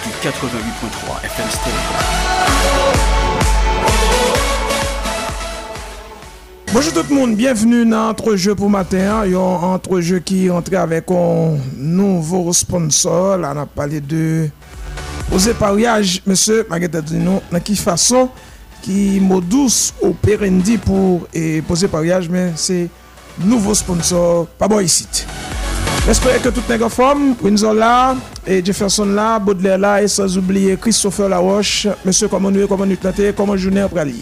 88.3 FM Stereo. Bonjour tout le monde, bienvenue dans Entre-jeux pour matin. Il y a un Entre-jeu qui est entré avec un nouveau sponsor. Là, on a parlé de Osé Pariage. Monsieur, Maguette Dino, dans quelle façon qui mot douce au operandi pour Osé Pariage, mais c'est nouveau sponsor, pas bon ici. J'espère que tout en forme. Windsor là, et Jefferson là, Baudelaire là, et sans oublier Christopher Laroche. Monsieur, comment nous comment nous tenter, comment journée après aller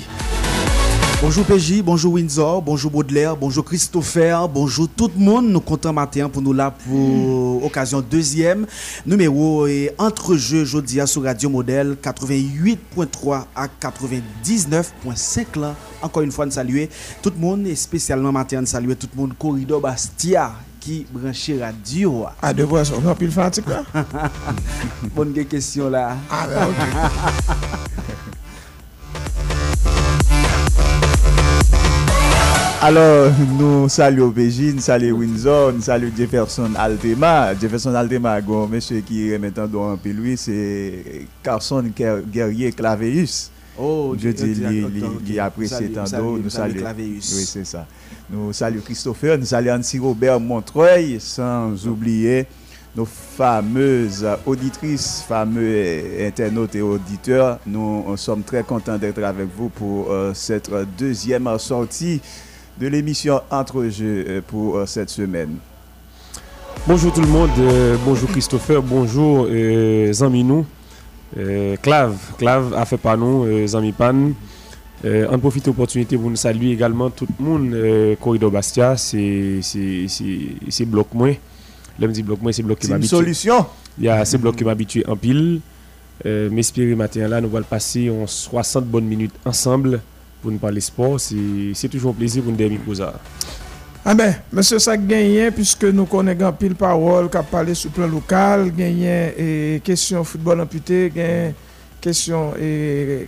Bonjour PJ, bonjour Windsor, bonjour Baudelaire, bonjour Christopher, bonjour tout le monde. Nous comptons matin pour nous là pour occasion deuxième numéro et entre jeux jeudi sur Radio Modèle 88.3 à 99.5 là. Encore une fois, nous saluer tout le monde et spécialement matin nous saluer tout le monde corridor Bastia qui branché radio. Ah, de voir ça, on a plus le fatigue Bonne question là. Ah, ben. Alors, nous saluons PJ, nous saluons Windsor, nous saluons Jefferson Altema. Jefferson Altema, un monsieur qui est maintenant dans un lui, c'est Carson Guerrier Claveus. Oh, Je dis, ok, il- apprécie Nous tant saluons, d'eau, nous saluons. Oui, c'est ça. Nous saluons Christopher, nous saluons Robert Montreuil, sans oublier nos fameuses auditrices, fameux internautes et auditeurs. Nous euh, sommes très contents d'être avec vous pour euh, cette deuxième sortie de l'émission Entre-jeux euh, pour euh, cette semaine. Bonjour tout le monde, euh, bonjour Christopher, bonjour euh, Zaminou, euh, Clave, Clave a fait par nous, euh, Zami Pan. Euh, on profite de l'opportunité pour nous saluer également tout le monde, euh, Corridor Bastia, c'est bloc moins. L'homme dit bloc moins, c'est bloc qui C'est une m'habitue. solution. Il y a ces blocs qui m'habituent en pile. Euh, M'espérer matin là, nous allons passer en 60 bonnes minutes ensemble pour nous parler sport. C'est toujours un plaisir pour nous ça. Ah ben, monsieur ça gagné puisque nous connaissons grand pile parole qui a parlé sur le plan local, gagné et question football amputé, gagné question et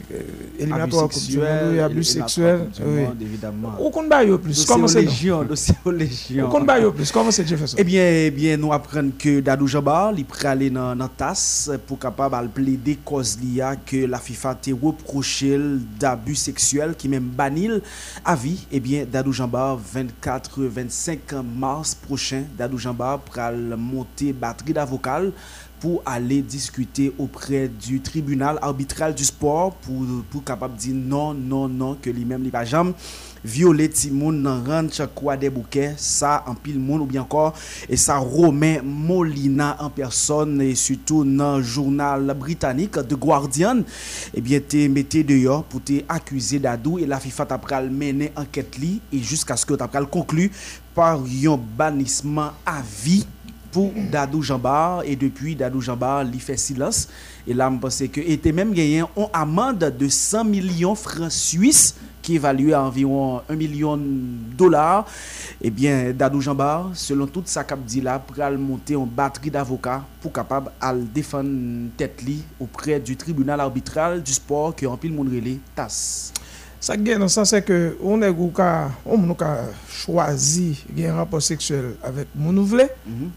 éliminatoire Abus Coupe du Monde, abus éliminatoire sexuel. Oui. Évidemment. Où qu'on plus Comment c'est non légions, dossier aux légions. Où qu'on plus Comment c'est Jefferson Eh bien, eh bien, nous apprenons que Dadou Jabbar, il peut aller dans la tasse pour capable de plaider cause liya que la FIFA te reproché d'abus sexuels qui même banil à vie. Eh bien, Dadou Jabbar, 24-25 mars prochain, Dadou Jabbar pral monter batterie d'avocats pour aller discuter auprès du tribunal arbitral du sport pour, pour capable dire non, non, non, que lui-même, il va jamais violer ti moun nan ranch kwa des bouquets, ça en pile moun ou bien encore, et ça Romain Molina en personne et surtout dans le journal britannique The Guardian, eh bien te mettez dehors pour te accuser d'adou et la FIFA t'a pral mener enquête li et jusqu'à ce que t'a pral conclu par un bannissement à vie pour Dadou Jambar et depuis Dadou Jambar il fait silence. Et là je pense que était même gagné une amende de 100 millions francs suisses qui évalue à environ 1 million de dollars. Eh bien Dadou Jambar selon tout ça qu'a dit là pral monter en batterie d'avocats pour capable à le défendre tête auprès du tribunal arbitral du sport que en pile monde relé TAS Ça gagne dans le sens que on est ou ka on ka choisi un rapport sexuel avec mon nouvelé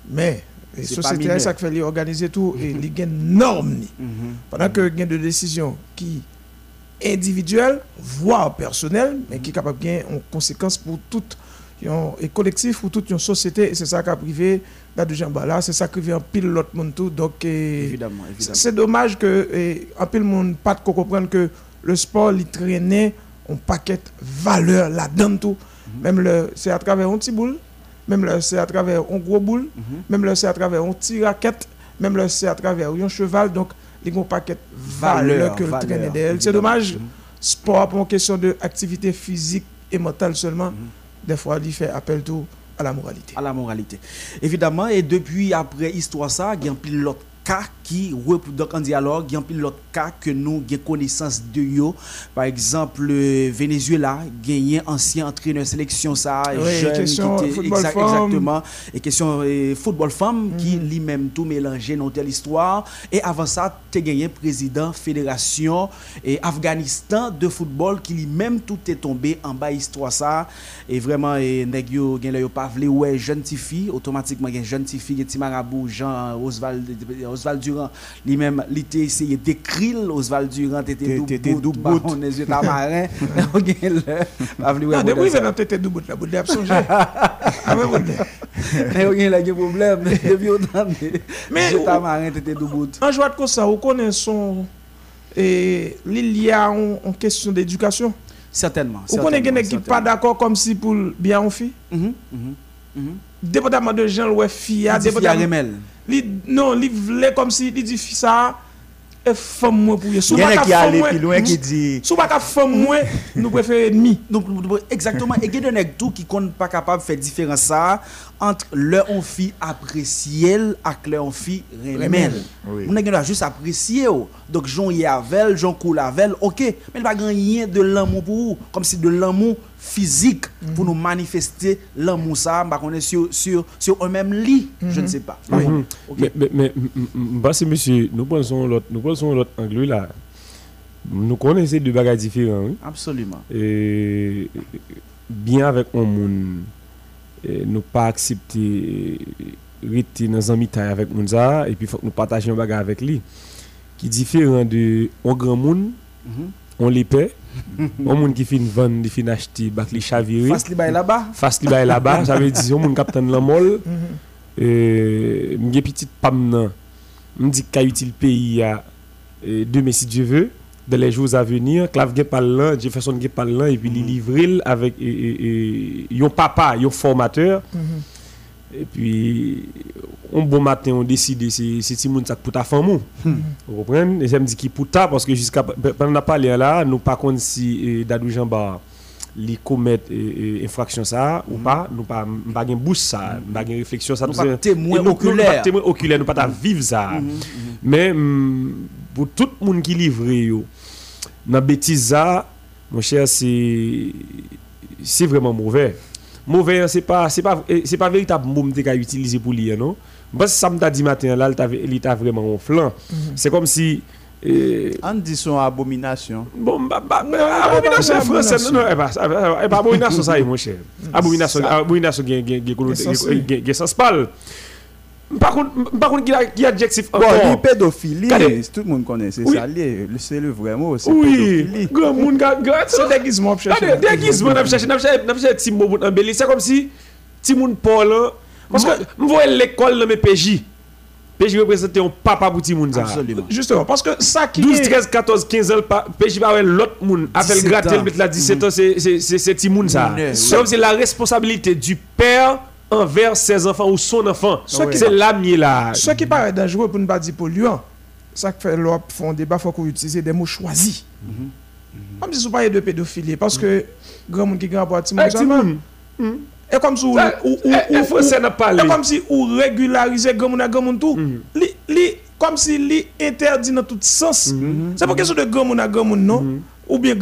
mais pas société ça fait organiser tout et li gen norme ni. Mhm. Pendant que il y a de décisions qui individuelles, voire personnelles, mais qui gagner en conséquence pour toute yon- et collectif pour toute une société. Et c'est ça qui a privé de c'est ça qui vient en pile l'autre monde tout. Donc évidemment évidemment. c'est dommage que en pile monde pas comprendre que le sport il traînait un paquet valeur là-dedans tout. Même le c'est à travers un petit boule même le c'est à travers un gros boule même le c'est à travers un petit raquette même le c'est à travers un cheval. Donc il y a un paquet valeur Valeur, que le traîner d'elle c'est dommage. Sport pour une question de activité physique et mentale seulement des fois il fait appel tout à la moralité. À la moralité. Évidemment, et depuis après histoire ça, il y a un pilote cas qui donc en dialogue, il y a un pilote cas que nous avons connaissance de yo. Par exemple, le Venezuela gagné ancien entraîneur sélection ça, Oui, jeune question qui était femme. exactement. Et question euh, football femme qui lui-même tout mélangé dans telle histoire. Et avant ça, tu gagné président fédération et Afghanistan de football qui lui-même tout est tombé en bas histoire ça. Et vraiment et nèg yo yo pas vle ouais jeune fille. Automatiquement gen jeune fille gen ti marabout Jean Oswald Durand lui-même il était essayé d'écrire Oswald Durand t'étais bout, dou bah, bout. on est yeux marin gen le pas vle ouais Ah, modèle depuis, il va bout bout de l'ap songer. Ah, mais bon. Mais yon gen la gen problème depuis autant Mais mais ou- ta marin était dou bout En jouant comme ça, vous connaissez son. Et il y a en question d'éducation? certainement Vous connaissez quelqu'un qui n'est pas d'accord comme si pour bien en fille. Mhm, mhm. Département de remel. Li, non, il voulait comme si il dit fille ça, et femme moi pour y. Sous Il y en pas a qu'à qui femme allait moi- plus loin qui dit Sous pas qu'à femme moi, nous préférons ennemi. Donc, exactement. Et il y a des nèg tout qui ne pas capable de faire différence ça entre leur on fille apprécier et leur on fille remel. Oui. On a juste apprécier. oh. Donc, j'en y avec, j'en coule avec, ok. Mais il n'y a pas rien de l'amour pour vous. Comme si de l'amour physique pour nous manifester l'amour ça. Bah, on est sur, sur, sur un même lit. Je ne sais pas. Oui. Mhm. Mais, mais, mais que monsieur, nous pensons l'autre, nous pensons l'autre angle là. Nous connaissons deux bagages différents. Absolument. Et bien avec un monde, nous pas accepter rester dans un mitain avec moun ça et puis faut que nous partagions un bagage avec lui qui est différent de un grand monde, Mhm. on les paie, un monde qui fait vendre, qui fait acheter, bac les chavirer. Face li bay là-bas. face li bay là-bas, ça veut dire mon capitaine la molle et m'gé petite pam nan. M'di ka utile pays a et demain si Dieu veut dans les jours à venir, Clave gen parle là, Jefferson là et puis il livrer avec yon papa, yon formateur. Et puis un bon matin on décide c'est c'est ti moun ça pour ta femme. Vous comprenez? Et ça me dit qui pour ta parce que jusqu'à pendant parler là, nous pas connait si eh, Dadou Jamba li commettre eh, eh, infraction ça ou pas, nous pas pas gen bouche ça, pas gen réflexion ça Nous pas témoin Et nous- nous oculaire. pas témoin oculaire, nous pas ta vivre ça. Mais mm, pour tout le monde qui livre yo dans bêtise ça, mon cher c'est c'est vraiment mauvais. Mauvais c'est pas c'est pas c'est pas véritable mot que tu utiliser pour lire non? Parce que ça me t'a dit matin là, il t'a il t'a vraiment un flanc. C'est comme si eh, On dit son abomination. Bon, bah, bah, bah, abomination non, français, non, non, eh bah, eh bah, abomination, ça y est, mon cher. Abomination, abomination, pal. Par contre, qui a, qui a adjectif encore? pédophilie, tout le monde connaît, c'est ça, c'est le vrai mot, c'est Oui, grand monde, C'est déguisement, cherche. Déguisement, n'a cherché petit mot pour embellir. C'est comme si, petit monde Paul, hein, parce que, je vois l'école dans mes PJ. PJ représente un papa pour petit monde, ça. Absolument. Justement, parce que ça qui 12, est- 13, 14, 15 ans, PJ va avoir l'autre monde. Appelle 17 gratter, le mettre là 17 ans, c'est- c'est c'est- c'est petit monde C'est la responsabilité du père envers ses enfants ou son enfant. Ce qui- C'est l'ami là. Ce qui paraît dangereux pour ne pas dire polluant, ça qui fait l'op font débat, il faut qu'on utilise des mots choisis. Comme si vous parlez de pédophilie, parce que grand monde qui grand pour Eh, monde, Et comme si ou- ou- eh, ou- français n'a pas et parlé. comme si vous régularisez grand monde à grand monde tout. Li, comme si li interdit dans tout sens. C'est pas question de monde non, ou bien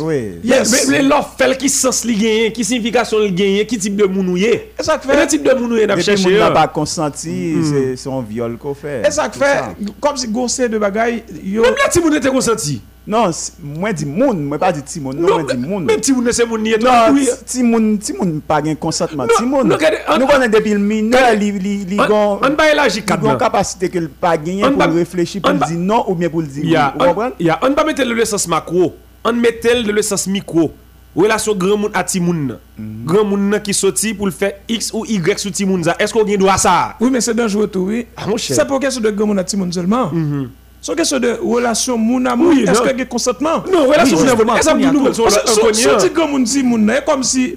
Oui. Yes. Mais mais l'offre fait qui sens li gagne, qui signification li gagne, qui type de mounouye. Et ça qui Quel fait type de mounouye n'a Depuis le cherché monde n'a pas consenti, c'est son viol qu'on fait. et ça qui C'est fait comme si de bagaille yo Même là, petit moun était consenti. Non, moi dis moun, moi pas dit Timon, non, moi dis moun. Même petit moun c'est moun Non, oui. Timon, Timon pas gen consentement. On- nous connaissons depuis le mineur, li gon on ba la li J4 gon nan. capacité que le pas gagner On pour réfléchir pour dire non ou bien pour le dire oui. On, ya, on pas mettre le sens macro, on mettre le sens micro. Relation grand monde à ti moun. nan. Mhm. Grand monde nan qui sorti pour le faire X ou Y sur ti moun za. Est-ce qu'on gagne droit à ça? Oui, mais c'est dangereux tout, oui. Ah, mon cher. C'est pas question de grand monde à monde seulement. C'est question de relation moun à moun? Est-ce qu'il y a consentement? Non, relation moun justement, Est-ce que nous un monde si moun, c'est comme si.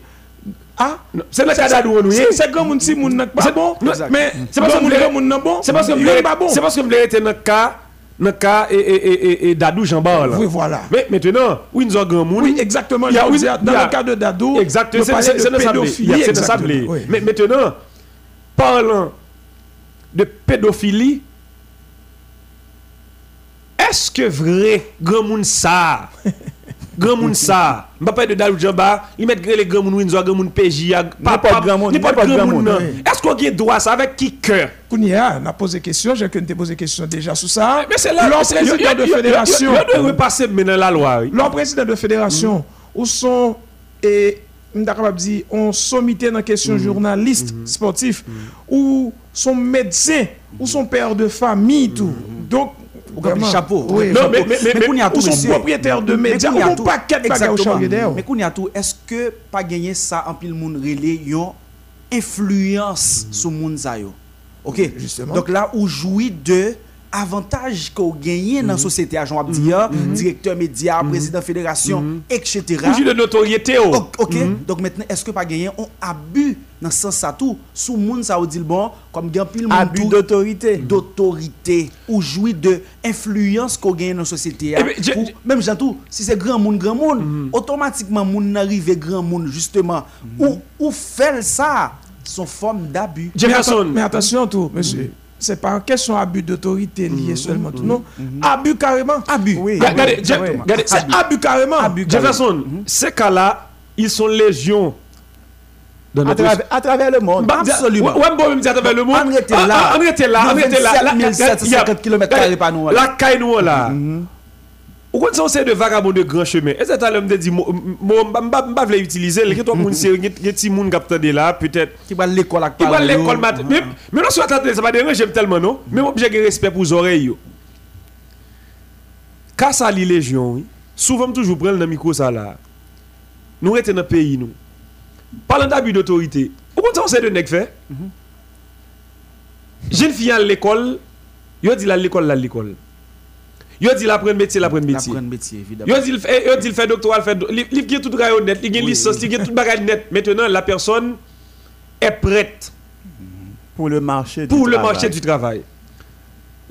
Ah? C'est le cas d'Adou nous C'est grand monde si moun n'est pas bon? Mais c'est parce que monde n'est pas bon? c'est parce que vous était dans le cas dans le cas et et et et- d'Adou Jean Bar là. Oui, voilà. Mais maintenant, oui nous avons grand monde. Oui, exactement. Dans le cas de Dado, Exactement, c'est blé. pédophilie, C'est dans sa exactement, blé. oui. Mais maintenant, parlant de pédophilie, est-ce que vrai, grand moun ça, grand moun ça, m'a pas de Dalou Djamba, il met moun Windsor, grand moun PJ, N'importe grand moun, grand grand moun. nan. oui. Est-ce qu'on a droit ça avec qui cœur? Kounia, on a posé question, j'ai que te posé question déjà sur ça. Mais c'est là, L'homme c'est- yo- président yo- de yo- yo doit repasser maintenant la loi. oui. L'homme président de fédération, où sont, et, m'da capable dire, on sommité dans la question journaliste sportif, ou son médecin, ou son père de famille, tout. Donc, Ou comme chapeau. oui, Non, chapeau. mais- mais- mais- qu'on y a ou tout, son monsieur. propriétaire de Mais médias, qu'on y a ou paquet de bagages. Mais qu'on y a tout, est-ce que pas gagner ça en pile moun relé yon influence sur moun sa yo? OK? Justement. Donc là où jouit de avantage qu'on gagne dans la société agent Abdia, directeur média, président fédération, etc. Toujours de notoriété. oh. Ok, donc maintenant, est-ce que pas gagné on abus dans ce sens ça tout sous moun ça ou dit le bon comme gagne pile moun Abus d'autorité. d'autorité ou jouit de influence qu'on gagne dans la société. Eh ben, même gens tout, si c'est grand monde, grand monde, automatiquement moun n'arrive grand monde justement ou ou fait ça son forme d'abus. Mais, mais attention tout, monsieur. C'est pas une question d'abus d'autorité lié seulement tout, non? Abus carrément. Abus. Oui. Regardez, C'est abus carrément. Abus. Jefferson, ces cas-là, ils sont légions. Dans À travers, à travers le monde. Bah, Absolument. Ouais, bon, me dire à travers le monde. On était Ah, là. ah, On était là. On était là. Là, 27 750 kilomètres carrés par nous, là. La caille nous là. Ou quand on sait de vagabond de. Est-ce que tu as me dit moi m'ba vle utiliser le toi moun c'est un petit moun qui attendait là peut-être Qui va à l'école avec qui va à parole, l'école yo. mat mais non soit attendre ça va déranger tellement non? Mais moi j'ai respect les oreilles yo. Ça li légion oui. Souvent toujours prendre dans micro ça là. Nous restons dans le pays nous. Parlant d'abus d'autorité. Ou quand on sait de nèg fait Jeune fille à l'école, yo dit la l'école la l'école. Yo dit la prendre métier la prendre métier. L'apprendre métier, évidemment. Yo dit le fait yo dit le fait doctoral fait do- li gen tout travail net, li gen licence, li gen tout bagage net. Maintenant la personne est prête Pour le marché pour du le travail. marché du travail.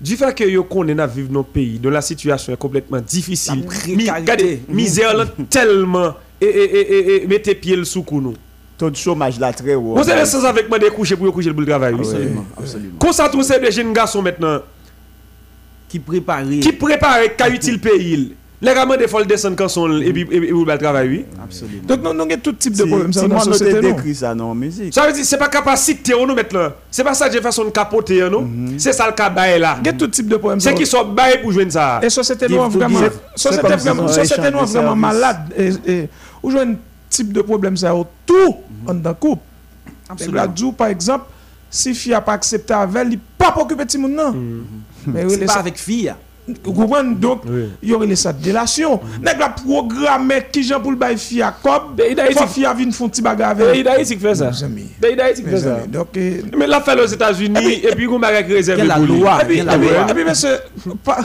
Du fait que yo à vivre dans le pays, dont la situation est complètement difficile. La précarité. Mi- regardez, Mhm. tellement et et et et, et mettez pied le nous. Taux de chômage là très haut. Vous savez sans avec moi de coucher pour coucher pour le travail. oui. Absolument, absolument. Comme ça tous ces jeunes garçons maintenant Qui prépare. qui préparent qu'à utile pays. Les gamins des folles descendent quand sont et puis puis le travail oui. Absolument. Donc, nous avons tout type de problème ça, si dans la moi, société. décrit ça dans la musique. Ça veut dire c'est pas capacité on nous là. C'est pas ça de façon de capoter hein, non. C'est ça le cas là. Il y a tout type de problème C'est qui sont bail pour joindre ça. Et société noire vraiment, société noire vraiment malade. Et, un type de problème ça tout en dans couple. Absolument. Par exemple, si fille a pas accepté avec il pas pour occuper petit monde non. Mais pas avec fille. Vous comprenez? Donc Oui. il y aurait les délation. Nèg la programmer qui Jean pour le bail fille à cob. Mais il a été- fille a vinn font petit bagarre fait ça. Haïti qui Mes fait ça. Donc euh, Mais la fait aux États-Unis et puis on Il a la pour lui. loi. Et puis, il y a la et puis- loi. et puis, monsieur, par-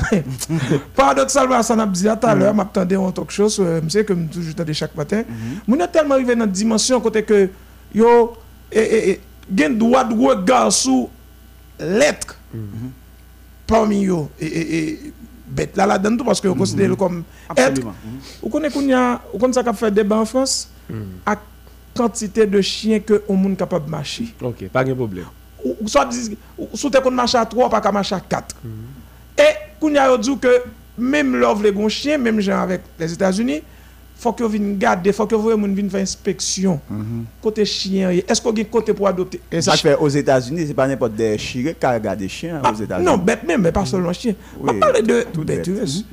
paradoxalement, ça n'a pas dit tout à l'heure, m'attendais un talk show, euh, je sais que je toujours chaque matin. Nous sommes tellement arrivé dans une dimension côté que yo, et, et, et, gen droit de regard sur l'être parmi yo, et, et, et bête là là-dedans tout parce que vous considérez comme être. Absolument. Vous connaissez qu'on y a, vous connaissez ça qu'a fait débat en France, à quantité de chiens que on monde capable de marcher. Ok, pas de problème. ou soit dis- ou soit te kon marcher à 3 pas qu'à marcher à 4 et qu'on y a dit que même l'offre les gon chien même gens avec les États-Unis faut que viennent garder faut que vous moun viennent faire inspection. Côté chien est-ce qu'on a côté pour adopter? Et ça fait aux États-Unis, c'est pas n'importe des chiens qui regardent des chiens Ah, aux États-Unis. non bête même mais pas seulement chien. On parle de toute bête bête. yes.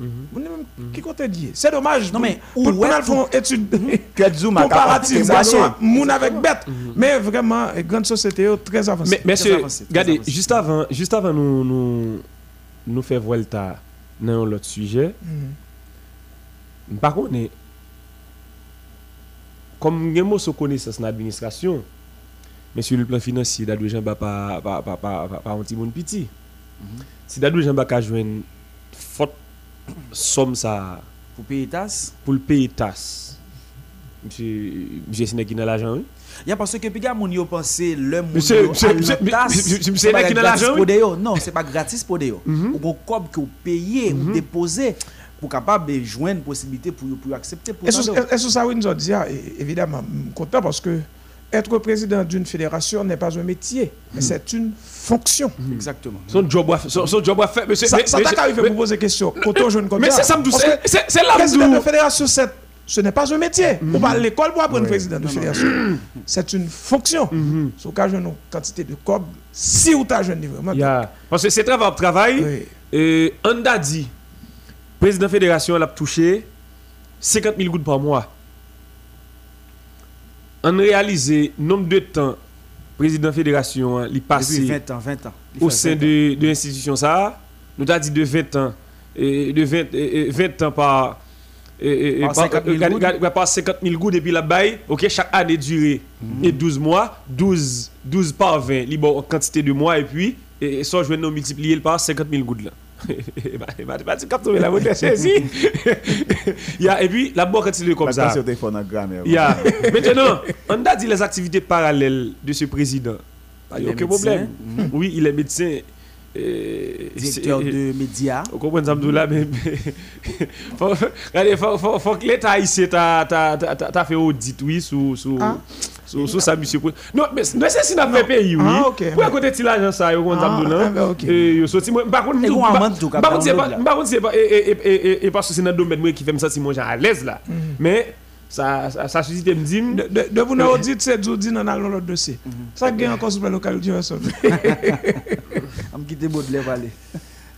Vous n'avez même- qui compte dire. C'est dommage Non, mais pour, pour, étude comparative moun avec bête. Mais vraiment grande société très avancée Mais, très regardez, juste avant, juste avant nous, nous, nous faire volta dans l'autre sujet, par contre, comme nous avons connaissance dans l'administration, mais sur le plan financier, Dadou Jean pas pas pas pas pas pas un petit monde petit. Si Dadou Jean a joué une forte somme ça Pour payer tasse. pour le payer tasse. Monsieur, monsieur Sinek qui dans l'argent. Il y a parce que puis gars moun yo pensé le moun Monsieur- yo monsieur- pas monsieur qui dans l'argent. Non, c'est pas gratis pour yo. Ou gon cob que vous payez ou déposer pour capable de joindre possibilité pour pour accepter pour Et ça. sur ça, oui, nous avons dit, évidemment, je suis content parce que être président d'une fédération n'est pas un métier, mais c'est une fonction. Exactement. Son job à son, son job à faire. Monsieur, Ça, mais- ça arrivé pour poser question. Mais c'est ça, C'est là Président de fédération, c'est- ce n'est pas un métier. On va à l'école pour apprendre président de fédération. C'est une fonction. Sur cas, je une quantité de cob, si ou t'as jeune vraiment. Yeah. Parce que c'est travail travail. Oui. Et on a dit, président fédération, elle a touché 50 000 gouttes par mois. On réalisé nombre de temps, président fédération, hein, il Depuis passé 20 ans, 20 ans. Au sein 20 ans. de, de l'institution ça. Nous avons dit de 20 ans. Et de 20, et- et 20 ans par. et- et- Par 50 000 euh, gouttes. ga- ga- par 50 000 gouttes et puis la bail, ok, chaque année durée Mhm. et 12 mois, 12, 12 par 20, libre en quantité de mois et puis, et, et ça, je vais nous multiplier par 50 000 gouttes là. Et la. Il puis, la quantité de comme ça. Il Maintenant, on a dit les activités parallèles de ce président. Il Il a est aucun problème. Oui, il est médecin. euh, Directeur c'est- de médias. Vous comprenez ça, mais. mais- faut, que l'État ici t'a t'a- fait audit, oui, sous. Sous ça, monsieur. Non, mais mais c'est si n'a fait pays, oui. Ok. Pour à côté de l'agent, ça, vous comprenez Ah, ça, ah, là. ben, ok. Et yo sorti, moi, par contre, Et nous- on par- amende tout, par contre, c'est download, pas, là. par contre, c'est pas, et, et, et, et, et parce que c'est dans le domaine moi qui fait me sentir moi genre à l'aise là. Mais ça, ça, ça suscite me dire. De, nous dites, c'est Zoudi dans l'autre dossier. Ça gagne encore sur le local du Johnson. On me quitte Baudelaire aller.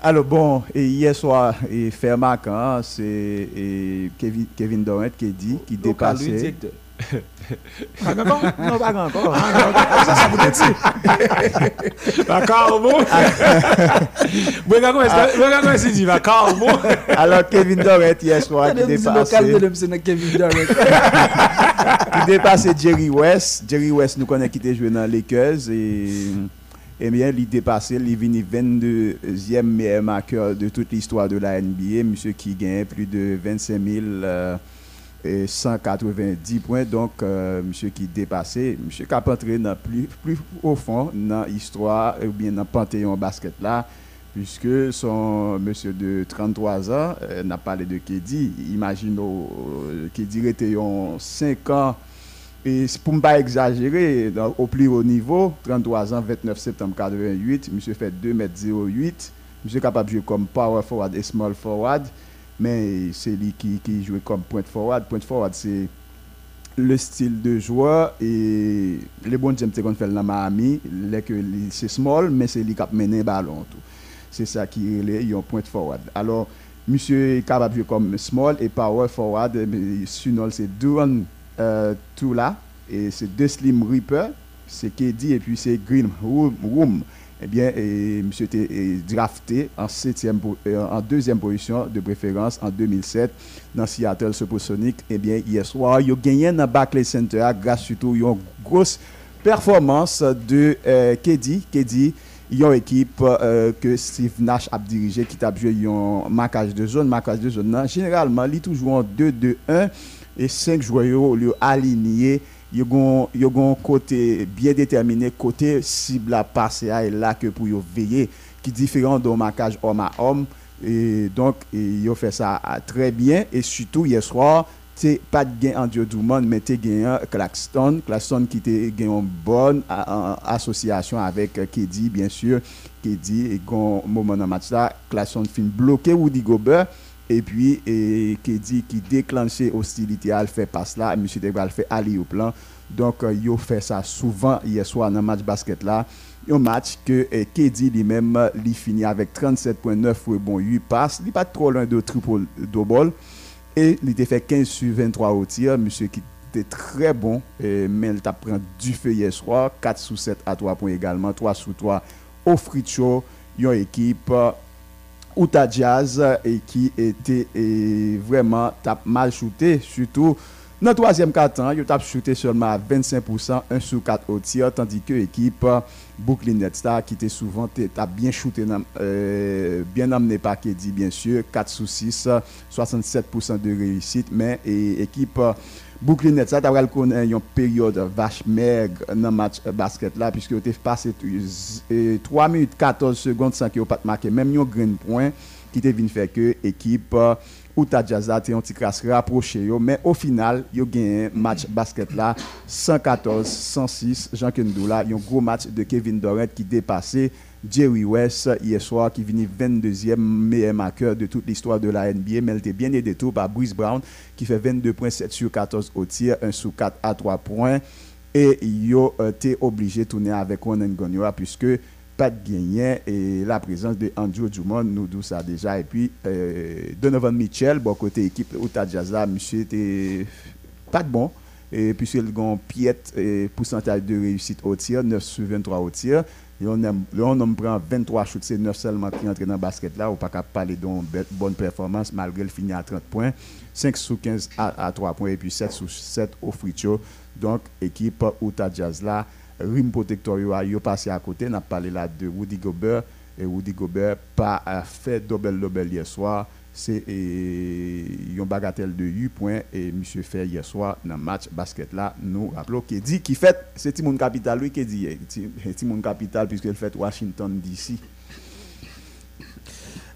Alors bon, hier soir, et marquant, c'est Kevin, Kevin Dorent qui dit, qui Local, lui, dépassait. Ah, d'accord Non, pas encore. Ah, Ça, ça vous dit. D'accord, bon. Bon, comment est-ce dit D'accord, bon. Alors Kevin Dorent hier soir qui Regardez, c'est local de c'est Kevin Durant. qui dépassait Jerry West. Jerry West nous connaît qui était joué dans Lakers et eh bien, il dépassait, il est venu 22e meilleur marqueur de toute l'histoire de la NBA, monsieur qui gagne plus de 25 000 euh, et 190 points, donc euh, monsieur qui dépassait, monsieur qui a entré plus, plus profond dans l'histoire ou bien dans le panthéon basket là, puisque son monsieur de 33 ans euh, n'a parlé de Kedi. Imagine euh, Kedi était en 5 ans et pour ne pas exagérer, au plus haut niveau, 33 ans, 29 septembre 88, monsieur fait 2 m 08. Monsieur capable de jouer comme power forward et small forward, mais c'est lui qui, qui jouait comme point forward. Point forward, c'est le style de joueur et les bons j'aime qu'on fait dans Miami, c'est small, mais c'est lui qui a mené ballon. C'est ça qui est un point forward. Alors, monsieur est capable de jouer comme small et power forward, sinon c'est Duran euh, tout là et c'est deux Slim Reaper, c'est KD et puis c'est Green Room. Eh bien, monsieur était drafté euh, en deuxième position de préférence en 2007 dans Seattle Supersonics. Eh bien, hier soir, il a gagné dans Barclays Center grâce surtout à une grosse performance de euh, y a une équipe euh, que Steve Nash a dirigé qui a joué un marquage de zone. Marquage de zone, généralement, il est toujours en 2-2-1 et 5 joueurs alignés. Il y a un côté bien déterminé, côté cible à passer à là que pour yo veiller, qui différent d'un marquage homme à homme. Et donc, il a fait ça très bien. Et surtout, hier soir, c'est pas de gain en Dieu du monde, mais tu gagné Claxton. Claxton qui était gagné une bonne association avec euh, Kedi, bien sûr. Kedi, et quand moment dans match là, Claxton fin bloqué Woody Gobert. Et puis, et, qui déclenchait hostilité, elle fait passe là, et M. Debral fait aller au plan. Donc, euh, il a fait ça souvent hier soir dans match basket là. Un match que eh, Kedi lui-même, euh, il finit avec 37,9 rebonds, 8 passes. Il pas trop loin de triple double. Et il était fait 15 sur 23 au tir. Monsieur qui était très bon, mais il t'a pris du feu hier soir. 4 sur 7 à 3 points également. 3 sur 3 au free show. Une équipe Utah Jazz et qui était vraiment t'a mal shooté. Surtout dans le troisième quart-temps, il a shooté seulement à 25%, 1 sur 4 au tir, tandis que l'équipe Brooklyn Nets qui était souvent t'a bien shooté, euh, bien amené par Kedi bien sûr, 4 sur 6, euh, 67% de réussite, mais et, équipe euh, Brooklyn Nets là, t'as connaître une période vache maigre dans le match euh, basket là, puisque tu passé 3 minutes 14 secondes sans qu'il ait pas marqué même un grand point qui te venu faire que équipe Outa Jazza te un petit crasse rapproché mais au final yo gagné match basket là 114 106 Jean Kendoula un gros match de Kevin Durant qui dépassait Jerry West hier soir qui venait 22e meilleur marqueur de toute l'histoire de la NBA mais elle était bien aidé tout par Bruce Brown qui fait 22 points 7 sur 14 au tir 1 sur 4 à 3 points. Et yo été obligé de tourner avec Ronan Gonyora puisque pas de gagné et la présence de Andrew Dumont nous dit ça déjà. Et puis euh, Donovan Mitchell bon côté équipe Utah Jazz monsieur était pas de bon. Et puis il a un piètre pourcentage de réussite au tir 9 sur 23 au tir on on prend 23 shoots c'est 9 seulement qui entrent dans le basket là ou pas parler d'une bonne performance malgré le fini à 30 points. 5 sur 15 à, 3 points et puis 7 sur 7 au throw. Donc équipe Utah Jazz là rim protecteur yo a passé à côté n'a parlé là de Woody Gobert et Woody Gobert pas fait double double hier soir c'est une bagatelle de 8 points et monsieur fait hier soir dans le match basket là nous rappelons qui dit qui fait c'est Timon Capital lui qui dit Timon Capital puisque il fait Washington DC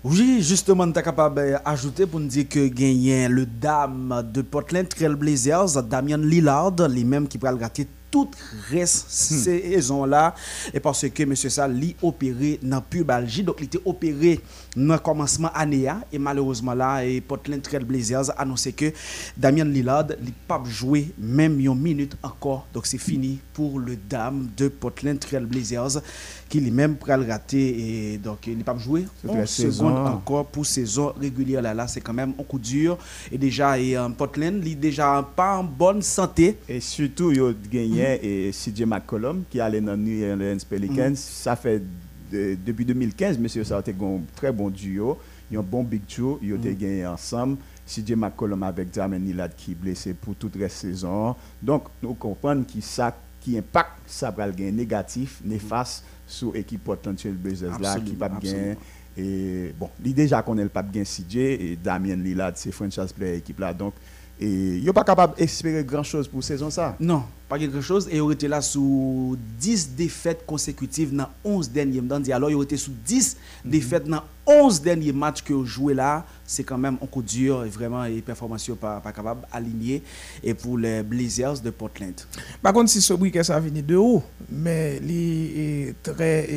oui, justement, tu es capable d'ajouter pour nous dire que gagné le dame de Portland Trail Blazers, Damien Lillard, les mêmes qui pourraient le gratter toute reste saison-là. Et parce que M. Sall li opéré dans pubalgie. Donc, il était opéré dans le commencement année. Et malheureusement, là, et Portland Trail Blazers a annoncé que Damien Lillard n'a pas joué même une minute encore. Donc, c'est fini pour le dame de Portland Trail Blazers qui lui-même pour le rater. Et donc, il n'a pas joué une seconde encore pour saison régulière. Là, là c'est quand même un coup dur. Et déjà, et, euh, Portland, il déjà pas en bonne santé. Et surtout, il a gagné et CJ McCollum qui allait dans New Orleans Pelicans. Mm. Ça fait depuis 2015, monsieur, ça a été un très bon duo. Il y a un bon big duo, ils ont mm. gagné ensemble. CJ McCollum avec Damien Lillard qui est blessé pour toute la saison. Donc, nous comprenons qui ça qui impact ça va négatif, néfaste sur l'équipe potentielle Blazers là qui pas bien et bon, il déjà connaît le pas bien CJ et Damien Lillard c'est franchise player équipe là donc et il n'est pas capable d'espérer grand-chose pour saison ça? Non, pas grand-chose. Et il était là sous 10 défaites consécutives dans 11 derniers matchs. Alors, il était sous 10 mhm. défaites dans 11 derniers matchs que joué là. C'est quand même un coup dur et vraiment une performance pas, pas capable d'aligner. Et pour les Blazers de Portland. Par contre, si ce week-end ça venu de haut, mais il est très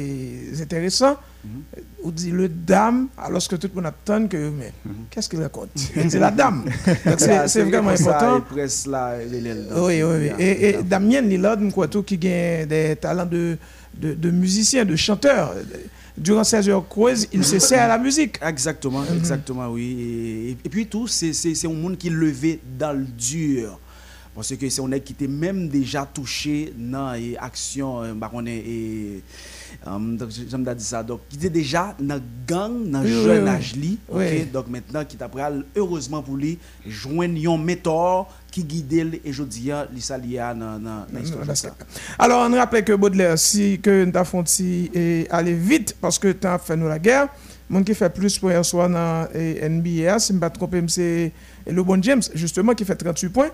intéressant. On dit le dame, alors que tout le monde attend que, mais qu'est-ce qu'il raconte? C'est la dame. c'est vraiment important. oui, oui, oui. Et, et Damien Lillard, qui a des talents de, de, de musicien, de chanteur durant 16 heures creuses, il se sert à la musique. Exactement, mhm. exactement, oui. Et, puis tout, c'est un monde qui levait dans le dur. Parce que c'est un qui était même déjà touché dans l'action, euh, bah, et Um, donc, j'aime dire ça. Donc, il était déjà dans gang, dans le jeune âge. Donc, maintenant, qui t'apprend, heureusement pour lui, joindre un mentor qui guide et je dis, il s'allie dans l'histoire. Alors, on rappelle que Baudelaire, si que nous avons aller vite parce que tu as fait nous la guerre, mon qui fait plus pour hier soir dans NBA, si je ne me pas tromper, c'est LeBron James, justement, qui fait 38 points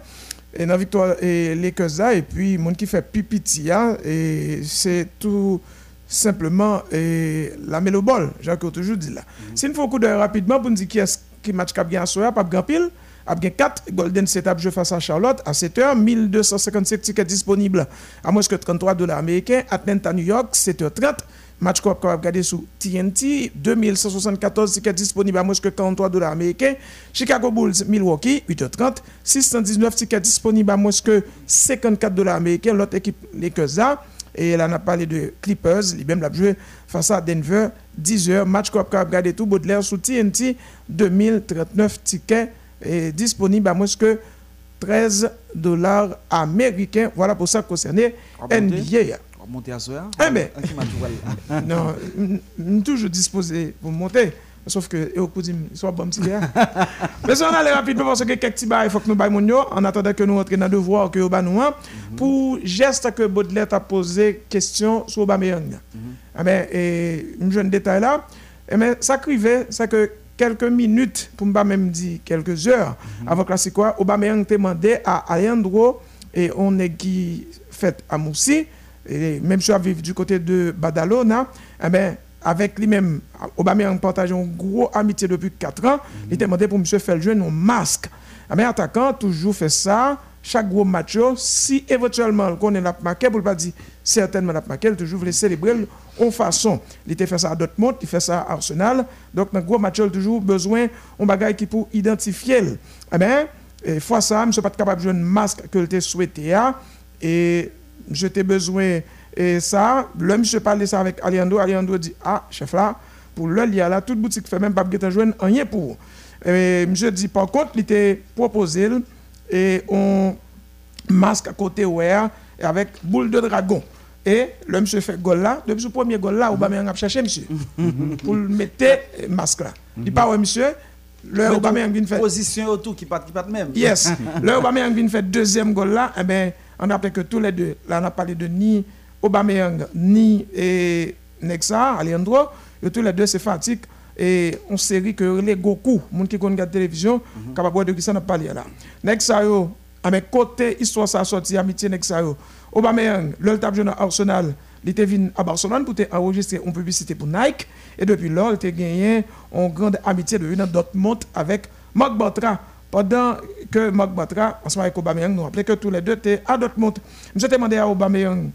et dans victoire et les et puis mon qui fait Pipitia et c'est tout simplement et la mélobol, Jacques toujours dit là. Mm -hmm. Si nous faisons coup d'œil rapidement pour nous dire qui est qui match cap bien soir, pas grand pile, a bien 4 Golden Setup jeu face à Charlotte à 7h, 1257 tickets disponibles à moins que 33 dollars américains, Atlanta New York 7h30. Match qu'on va regarder sur TNT, 2174 tickets disponibles à moins que 43 dollars américains. Chicago Bulls, Milwaukee, 8h30. 619 tickets disponibles à moins que 54 dollars américains. L'autre équipe, les là. Et là, on a parlé de Clippers, il même l'a joué face à Denver, 10h, match qu'on a regardé tout, Baudelaire sous TNT, 2039 tickets et disponibles à moins que 13 dollars américains. Voilà pour ça concerné NBA. Monter à soir Eh bien, non, toujours disposé pour monter. Sauf que, et au coup, soit bon petit gars. Mais si on aller rapidement parce que quelques petits il faut que nous baillons en attendant que nous entrions dans le devoir que nous avons pour geste que Baudelaire a posé question sur Aubameyang. Mm -hmm. mais, et, un jeune détail là, et mais, ça crivait, c'est que quelques minutes, pour ne pas même dire quelques heures, -hmm. avant Classico, Aubameyang demandé à Alejandro et on est qui fait à Moussi, et même si on vivre du côté de Badalona, eh bien, avec lui-même, Aubameyang partage une grosse amitié depuis 4 ans. Il était demandé pour M. jeu un masque. Mais attaquant toujours fait ça chaque gros match, si éventuellement on est la marqué, pour ne pas dire certainement la marqué, il toujours voulait célébrer en façon. Il était fait ça à Dortmund, il fait ça à Arsenal. Donc, dans gros match, il a toujours besoin d'un bagage qui pour identifier. Eh bien, et fois ça, je ne suis pas capable de jouer un masque que je souhaité. Et j'étais besoin et ça, le monsieur parlait ça avec Aliando, Aliando dit Ah, chef là, pour le il y a là, toute boutique fait même pas de jouer rien pour. Et monsieur dit par contre, il était proposé et on masque à côté wear avec boule de dragon. Et le monsieur fait goal là, depuis ce premier goal là, Aubameyang a cherché monsieur pour le mettre masque là. Il pas ouais monsieur, le Aubameyang vient faire position autour qui pas qui pas même. Yes. le Aubameyang vient faire deuxième goal là, eh ben on a appelé que tous les deux, là on a parlé de ni Aubameyang ni et Nexa, Alejandro, tous les deux c'est fatigue et on série que les Goku, monde qui connaît la télévision, mhm. capable de qui ça n'a pas là. Nexa yo, à mes côtés histoire ça sorti amitié Nexa yo. Aubameyang, le table jeune Arsenal, il était venu à Barcelone pour enregistrer une publicité pour Nike et depuis là, il a gagné une grande amitié de venir Dortmund avec Marc Bartra pendant que Marc Bartra, ensemble avec Aubameyang, nous rappelait que tous les deux étaient à Dortmund. Je demandé à Aubameyang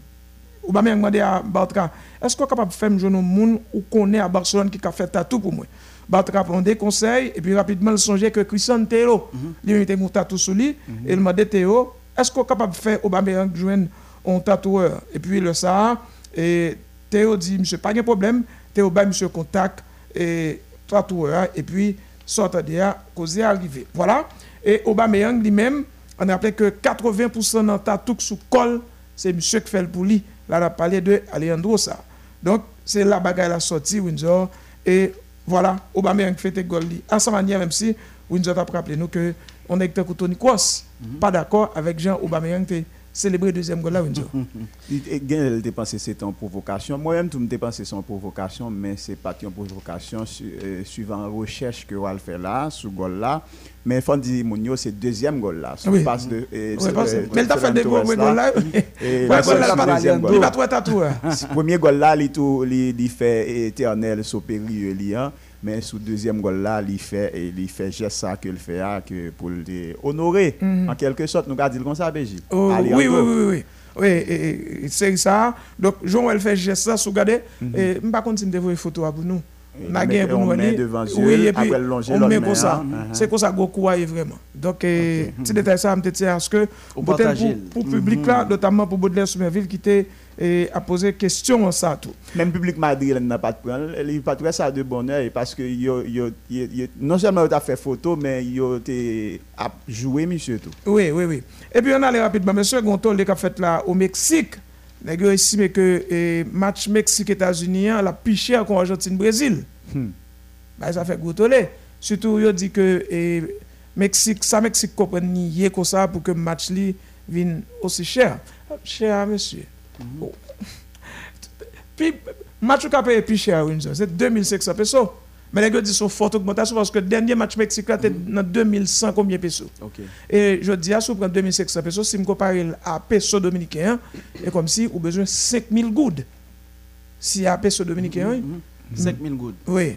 ou bien demandé à Bartra, est-ce qu'on est capable de faire un monde ou connaît à Barcelone qui a fait tatou pour moi Bartra prend des conseils et puis rapidement il songeait que Christian Théo, il était mon tatou sur lui et il m'a dit Théo, est-ce qu'on est capable de faire Aubameyang joindre un tatoueur? Et puis le ça et Théo dit monsieur pas de problème, Théo bat monsieur contact et tatoueur et puis sorte de là causer arrivé. Voilà. Et Aubameyang lui-même on a rappelé que 80% de tatou sous col, c'est monsieur qui fait le pour lui. Là, on a parlé de Alejandro ça. Donc, c'est la bagarre la sortie, Windsor. Et voilà, Aubameyang fait des goals. À sa manière, même si Windsor a rappelé nous que on est avec Tony Kroos, mm pas d'accord avec Jean qui célébrer deuxième goal là Windsor. Il dépensé c'est en provocation. Moi-même tout me dépensé c'est en provocation mais c'est pas une provocation euh, suivant la recherche que va faire là sous goal là. Mais Fondi Mounio, c'est deuxième goal là. Oui. Passe de, et, oui, euh, mais il t'a fait des goals là. Il va trouver tatou. Premier goal là, il fait éternel supérieur liant. Mais sous deuxième goal là, il fait il fait geste ça qu'il fait que pour le honorer mhm. en quelque sorte. Nous gardons comme ça, Béji. Oh, oui, oui, oui, oui. Oui, c'est ça. Donc, Jean, elle fait geste ça, sous garder. Mhm. Et je ne sais pas si vous avez photo pour nous. Nagé pour nous devant oui, et puis on met comme ça. Uh-huh. C'est comme ça Goku est vraiment. Donc, petit détail ça, je me parce que pour le public là, mm-hmm. notamment pour Baudelaire Soumerville qui était et a posé question ça tout. Même public Madrid n'a pas de problème, il pas trouvé ça de bonheur parce que yo, yo, non seulement il a fait photo mais il a joué monsieur tout. Oui oui oui. Et puis on allait rapidement monsieur Gonto le a fait là au Mexique Nèg yo estime que le match Mexique-États-Unis hein, la plus cher qu'en Argentine-Brésil. Hmm. Bah, ça fait goutolé. Surtout yo dit que et, Mexique, ça Mexique comprend nier comme ça pour que le match li vienne aussi cher. Cher monsieur? Mm -hmm. oh. Puis match qui a payé plus cher c'est 2500 pesos. Mais les gars disent une forte augmentation parce que le dernier match Mexique était dans 2100 combien de pesos. Et je dis à ce prend 2500 pesos, si je compare à peso dominicain, c'est comme si vous besoin de 5000 gouttes. Si à peso dominicain, 5000 gouttes. Oui.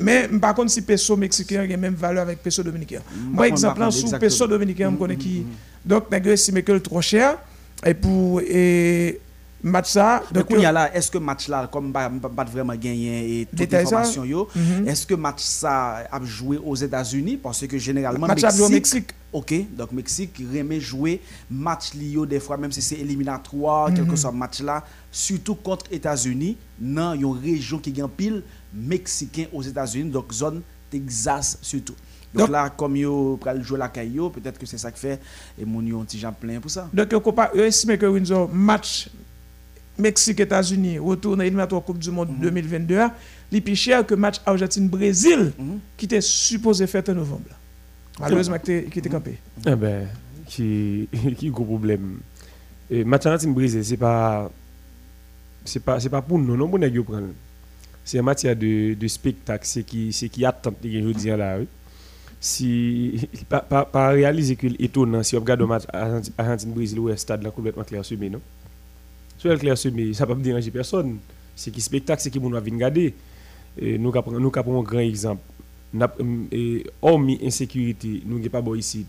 Mais par contre, si peso mexicain a la même valeur avec peso dominicain. Par exemple, sous peso dominicain, je connais qui. Donc, les gars estiment que trop cher. Et pour. Et, match ça donc il y a là est-ce que match là comme pas vraiment gagné et toute information yo mhm. est-ce que match ça a joué aux États-Unis? Parce que généralement match Mexique, au Mexique OK donc Mexique remet jouer match lio des fois même si c'est éliminatoire quelque mhm. soit match là surtout contre États-Unis dans une région qui gagne pile mexicain aux États-Unis donc zone Texas surtout donc, là, comme yo pral jouer la caillou, peut-être que c'est ça qui fait et mon yon petit plein pour ça. Donc, vous estimez que Windsor match Mexique, États-Unis, retour dans l'éliminatoire Coupe du Monde 2022, il est plus cher que le match Argentine-Brésil mhm. qui était supposé faire en novembre. Malheureusement, qui était campé. Eh bien, qui est gros problème. Le match Argentine-Brésil, ce n'est pas, c'est pas, pas pour nous, non, pour nous prendre. C'est en matière de, de spectacle, c'est qui, c'est qui attend, je dis là. Oui. Si, pas, pas, pas réaliser qu'il étonnant si on regarde le match Argentine-Brésil où est stade là complètement clair sur non? Sur le clair semé, ça pas déranger personne. c'est qui spectacle, c'est qui moun va venir regarder. Et nous nous capons un grand exemple. Hormis insécurité, nous n'avons pas bon ici.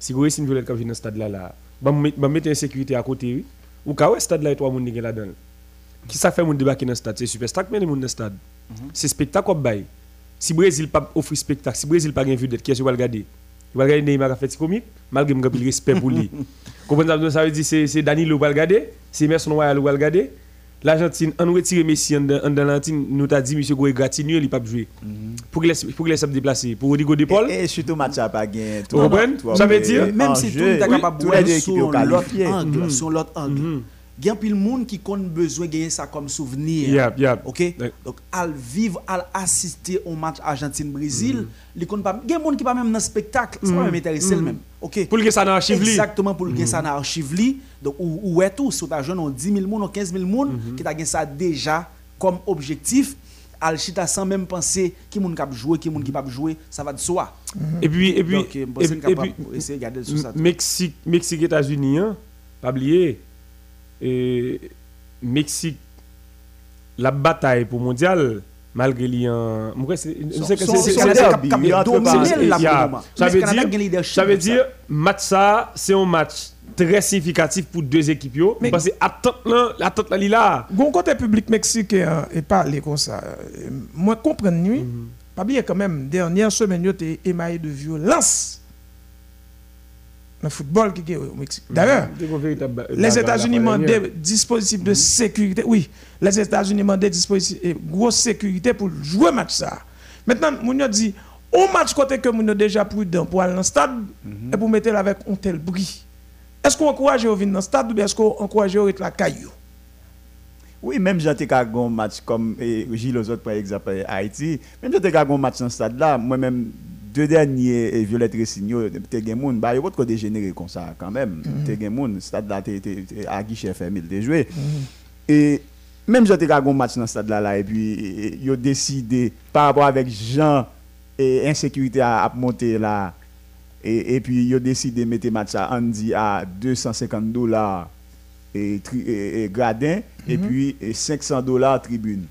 Si vous une violette qui vient dans stade là là, bah mettre insécurité à côté oui. Ou ka stade là et trois moun qui là-dedans. Qui ça fait moun débarquer dans stade, c'est super stack mais moun dans stade. C'est spectacle qu'on bail. Si Brésil pas offre spectacle, si Brésil pas gain vedette, qui est-ce va regarder Il va regarder Neymar a fait comique malgré mon respect pour lui. Comprenez ça veut dire c'est c'est Danilo va regarder, c'est Merson Royal va regarder. L'Argentine, on retire Messi en en l'Argentine, nous t'a dit monsieur Goy gratinue, il pas jouer. Pour qu'il laisse pour qu'il laisse se déplacer, pour Rodrigo De Paul? Et surtout match a pas gagné. Vous comprenez? Ça veut dire Même si tout est capable de sur ont l'autre angle, sur l'autre angle. Il y a pile monde qui compte besoin de gagner ça comme souvenir. Yep, yep. OK? Ouais. Donc al vivre, al assister au match Argentine-Brésil, il compte pas il y a monde qui pas même dans le spectacle, ça va même intéresser le même. OK? Pour que ça dans l'archive li. Exactement pour le gagner ça dans l'archive li. Donc ou ou est tout ta jeune on 10 000 moun, on 15 000 moun qui t'a gagné ça déjà comme objectif. Al chita sans même penser qui moun cap jouer, qui moun qui pas jouer, ça va de soi. Et puis et puis Donc, euh, et, c'est et puis sur ça. Mexique Mexique États-Unis hein, pas oublier et Mexique la bataille pour mondial malgré lui en. Ça veut dire, ça veut dire, match ça, c'est un match très significatif pour deux équipes. yo. Mais- parce que attente là, attente là, là. Gon côté public mexicain et parler comme ça. euh, Moi comprendre nuit. Pas bien quand même dernière semaine yo t'es émaillé de violence. Dans le football qui est au Mexique. D'ailleurs, les États-Unis la- demandaient dispositifs de sécurité. Oui, les États-Unis demandaient dispositifs et grosse sécurité pour jouer match ça. Maintenant, yo dit, on match côté que yo déjà prudent pour aller dans le stade et pour mettre avec un tel bruit. Est-ce qu'on encourage à venir dans le stade ou est-ce qu'on encourage à être la caillou? Oui, même j'étais qu'à un match comme eh, Gilles aux autres, par exemple, eh, Haïti. Même j'étais qu'à un match dans ce stade-là. Moi-même, deux derniers Violette Ressigno, t'es gen moun, bah, de dégénéré comme ça quand même. T'es gen moun, stade-là, t'es t'es- t'es à guichet fermé, t'es joué. Et même j'étais qu'à un match dans ce stade-là, là, et puis, ils ont décidé, par rapport avec Jean, et insécurité à, à monter là, et, et puis ils ont décidé de mettre match on dit, à 250 dollars et, et- et gradin et puis et 500 dollars tribune.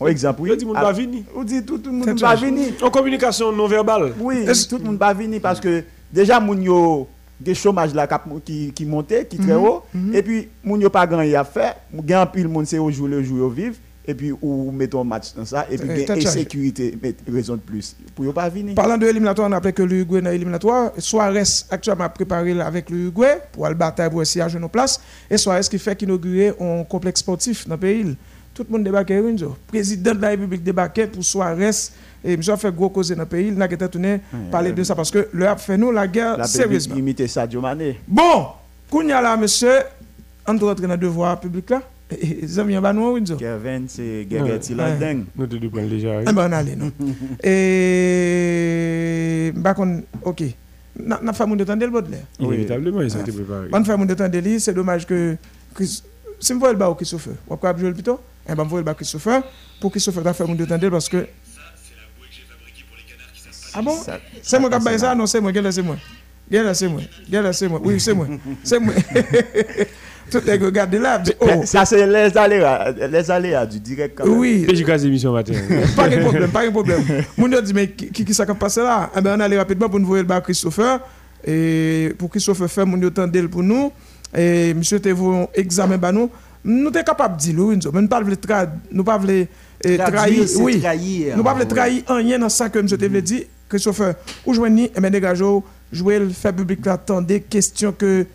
Un exemple, oui. Yo dit moun Ah, pas dit tout le monde ça. venir. En communication non verbale. Oui, tout le monde va venir parce que déjà moun yo des chômage là qui qui montait, qui très haut et puis moun yo pas grand y a faire, grand pile monde c'est au jour le jour vivre et puis ou mettons match dans ça et puis Eh, chargé. insécurité mais raison de plus pour yo pas venir. Parlant de éliminatoire, on a appelé que l'Uruguay dans l'éliminatoire. Suarez actuellement a préparé avec l'Uruguay pour aller bataille pour essayer à jouer nos places. Et Suarez qui fait inaugurer un complexe sportif dans le pays. Tout le monde débarque Rinzo. Président de la République débarqué pour Suarez. Et monsieur a fait gros cause dans le pays. Il n'a qu'à tourner parler de ça parce que le a fait nous la guerre La sérieusement. imiter Sadio Mané. Bon, Kounya là, monsieur, on doit rentrer dans le devoir public là. Les amis, on nous, Rinzo. Kevin c'est Gergerti Ouais. Landeng. Nous te prendre déjà. Eh ben, on allait, non. Et. Contre, ok. N'a pas mon de temps le Baudelaire. Inévitablement, ils ont été préparés. On fait mon de temps de lui, c'est dommage que. Si je vois le bas au Christopher, on va jouer le plutôt. Eh ben, je vais le Christopher. Pour Christopher, tu as fait mon de temps de parce que. Ah bon? C'est moi qui ai fait ça Non, c'est moi. C'est moi. Là, c'est moi. Là, c'est moi. Oui, c'est moi. C'est moi. Tout les gars, regardez là. Oh, Ça c'est les aléas les aléas du direct quand même. oui. J'ai gazé émission matin. pas de problème, pas de problème. Moun yo dit, mais qui, qui, qui ça qui passe là? Eh ben, on allait rapidement pour nous voir le bas Christopher. Et pour Christopher faire, moun yo tendel pour nous. Et monsieur te un examen ba nous. Nous sommes capables de dire, oui, nous pas tra- nous pas Traduire, trahir, oui. Nous pas voulu Oui. trahir rien dans ça que te voulu dire. Christopher, ou joignez, eh ben, dégagez, jouer le fait public attendez, question que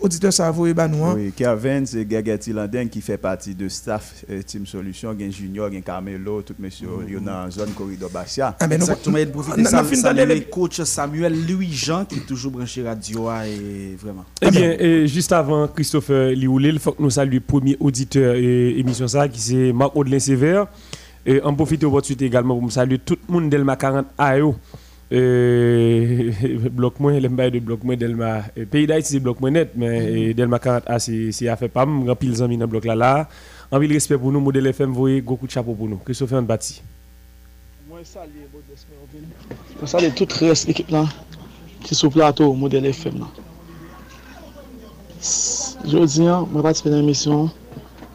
auditeur ça vous ba nous. hein. Oui, Kevin, c'est Gergerti Landeng qui fait partie de staff euh, Team Solution, gen Junior, gen Carmelo, tout monsieur, Mm-hmm. il y en a en zone corridor Bastia. Ah, ben, nous- Exactement, il profite de les- coach Samuel Louis-Jean qui est toujours branché radio ah, et vraiment. Eh bien, eh, juste avant Christopher Lioulé, il faut que nous saluions le premier auditeur et émission ça, qui c'est Marc-Audelin Sévère. Et on profite de l'opportunité également pour me saluer tout le monde d'Elma 40 AO. Euh, bloc moins, les de bloc moins Delma. eh, Pays d'Haïti, c'est bloc moins net, mais eh, Delma 40 A, c'est c'est affaire PAM. Grand pile amis dans le bloc là là. En pile respect pour nous, modèle FM, voyez, beaucoup de chapeau pour nous. Christopher Bati. Moi, salue Baudesmerville. Je salue toute reste l'équipe là qui le plateau modèle FM là. Je dis, moi participe dans l'émission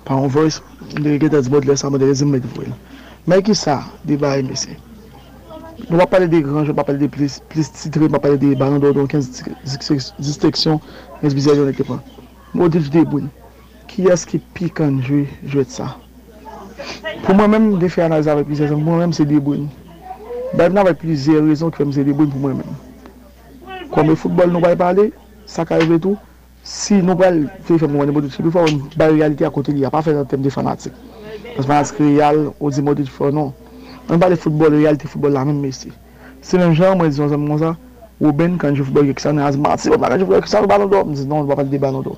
pa an voice, de geta di bod lè sa, mwen de rezim mè di vwe. Mè ki sa, di ba mè se. Nou pa pale de granj, nou pa pale de plis titre, nou pa pale de baran do don 15 disteksyon, 15 bizajyon ete pa. Mwen di jde boun, ki yas ki pi kan jwe, jwe tsa. Pou mwen men de fè analize avè plis rezon, mwen men se de boun. Bèm nan avè plis zè rezon ki fèm se de boun pou mwen men. Kwa mwen foutbol nou bay pale, sa ka evè tou, si nou bay fè fèm mwen mwen fè mwen bay realite akote li, a pa fè nan tem de fanatik. Fanatik real, ou di mwen de foutbol, non. an Mwen de futbol, realite futbol la men mesi. Se men jan mwen dizon zan mwen sa, ou ben kanjou futbol Geksan nan azman, si mwen kanjou futbol Geksan ou banon do, mwen dizon nan wap pale de banon do.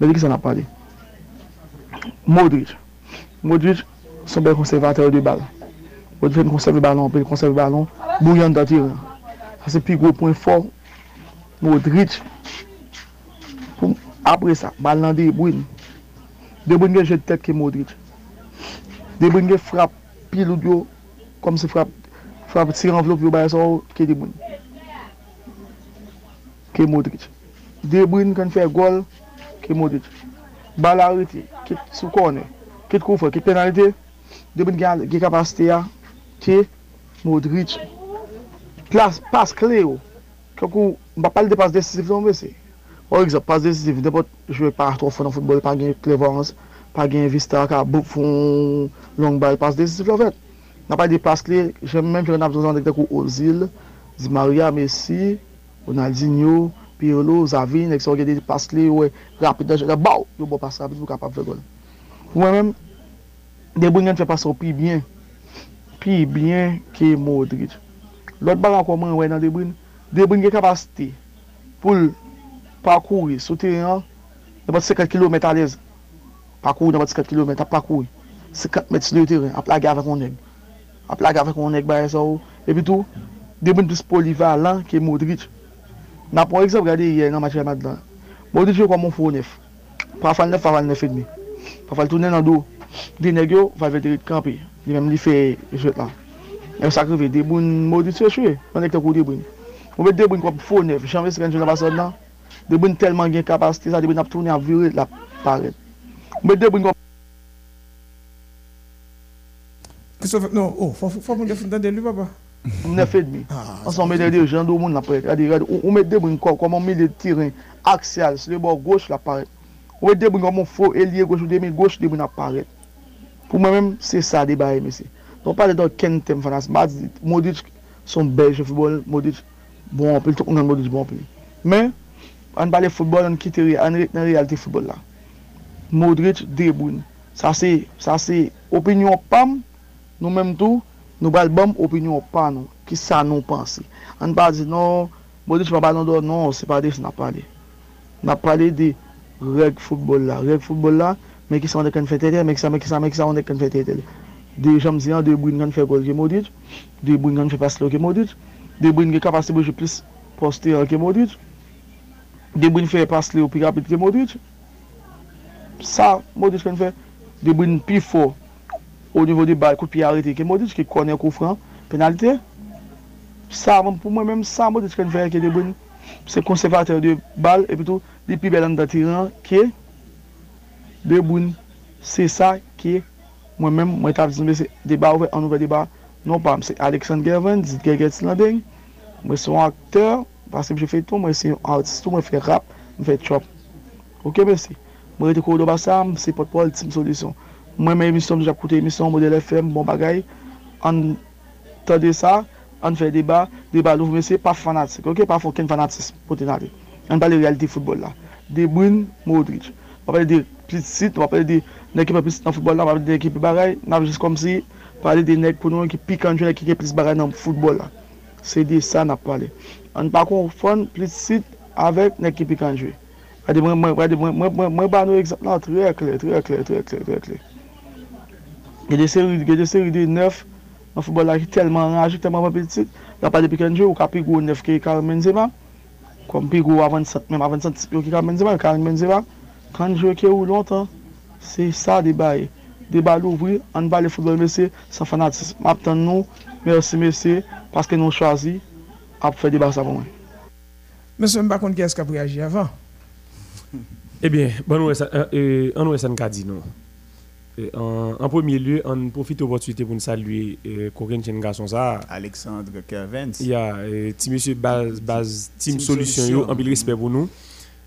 Mwen Geksan ap pale. Modric. Modric, son bel konservateur de bal. Modric mwen konserve balon, mwen konserve balon, bouyan dati tiran. Sa se pi gwo pwen for, Modric. Apre sa, bal nan De Bruyne. De Bruyne gen jet tet ke Modric. De Bruyne gen frap, pil ou diyo, kom se frap, frap tir envelop yo baye sa ou, ke De Bruyne. Ke Modric. De Bruyne kan fè gol, ke Modric. Bal arete, ket sou korne, ket koufe, ket penalite, De Bruyne gen, gen kapasite ya, ke Modric. Plas, pas kle yo, kakou, mba pal de pas desisif yon vese. Or ekzap, pas desisif, depot jwe par tro fon an futbol, pa gen klevans, pa gen vista, ka bouk fon long bal, pas desisif yon vete. Nan pa di paskle, jen menm jen ap zon dekte kou Ozil, di Maria Messi, Ronaldinho, Pirlo, Zavin, ek se ou gede di paskle, wè, rapide, jen jwede, baw, yo bo pas rapide pou kapap fe gol. Pou mwen menm, Bruyne fè pas ou pi bien, pi bien ki Modric. Lot bagan kon mwen wè nan De Bruyne, De Bruyne gen kapasite pou l pakouri sou teren, nan bat 50 km alèz, pakouri nan bat 50 km, ap pakouri, 50 m sou teren, ap la avè kon neg. a plak avèk ou ek baye sa ou. epi tou, debèn plus polivalan ke Modric. Na pou ekzap gade yè nan match Real lan. Modric yo kwa moun fò nef. Pa fal nef, pa fal nef edmi. mi. Pa fal tounen nan do. Di nèk yo, fal veteri kampi. Di mèm li fè jwet lan. E sakrive, debèn Modric yo chwe. Nan ek te kou debèn. Ou bet debèn kwa fò nef. Chanve se renjou nan basan nan. Debèn telman gen kapasite sa debèn ap tounen ap viret la paret. Ou bet debèn kwa Christophe, non, oh, faut faut mon fin d'aller lui papa. On a fait demi. Ah, on s'en met des gens au monde après. On met des brincs comme on met des terrains axial sur le bord gauche là paraît. On met des brincs comme on faut ailier gauche ou demi gauche des brincs apparaît. Pour moi-même, c'est ça débat monsieur. Donc pas de Ken Tem Fanas, Modric son belge football, Modric bon en plus, tout le monde Modric bon en plus. Mais on parle football, on quitte en réalité football là. Modric, De Bruyne. Ça c'est ça c'est opinion pam nou menm tou, nou bal bom opinyon pa nou, ki sa nou pansi. An pa di nou, Modric pa balon do, non, se pa de se na pale. Na pale de reg foutbol la, reg foutbol la, men ki sa wane kan fete tele, men ki sa, men ki sa, men ki sa wane kan fete tele. De jom ziyan, de brin kan fe gol ke Modric, de brin kan fe paslo ke Modric, de brin ke kapasite boje plis poste ke Modric, de brin fe paslo pi rapit ke Modric, sa Modric kan fe, de brin pi fo, o nivou di bal, kout pi arete, ke Modric ki konen kou fran, penalite. Sa, pou mwen menm sa, Modric kan fè ke De Bruyne, se konservateur de bal, epi tou, di pi belan da tiran, ke De Bruyne. Se sa ke, mwen menm mwen tap zimbe se deba ouve, an ouve deba, non pa, mse se Alexandre Gervin, dit Gergets Labeng, mwen se yon akteur, Pase mwen fè tou, mwen se yon artistou, mwen fè rap, mwen fè chop. Ok, mwen se, Mwen rete kou do basa, mwen se potpol, tim solisyon. Mwen men emisyon nou jakoute emisyon model FM, bon bagay, an tade sa, an fè deba, deba louf mwen se pa fanatik, ok, pa fokin fanatism, poten ale. An pale realite foutbol la. De Bruyne, Modric. Wapel de Plitzit, wapel de nek ki pa Plitzit nan foutbol la, wapel de nek ki pi bagay, nan jis kom si, pale de nek pou nou ki pi kanjou nek ki ki Plitzit bagay nan foutbol la. Se de sa nan pale. An pa konfon Plitzit avèk nek ki pi kanjou. Wapel de mwen ba nou ekzap la, trè kler, trè kler, trè kler, trè kler. Gè de seri de 9, nan foupol la ki telman rajik, telman vapetit, la pa de pikenjou, ou ka pigou gwo 9 ki Karim Benzema, kom pigou avan 7, mèm avan 7 ki Karim Benzema, Karim Benzema, kan jwe ki ou lontan, se sa euh, euh, de baye. de Deba louvri, an ba le foudbol mese, sa fanatis. Map tan nou, mersi mese, paske nou chwazi, ap fè de deba sa pou mwen. Mese mba kont ki eska pou reagi avan? Ebyen, an wè san kadi nou. Et en, en premier lieu, on profite de l'opportunité pour nous saluer euh, Corinne Chen Garçon ça. Alexandre Kervens. Il y a euh, petit monsieur Baz, Baz Team, Team Solution, Solution. yo, en pile respect pour nous.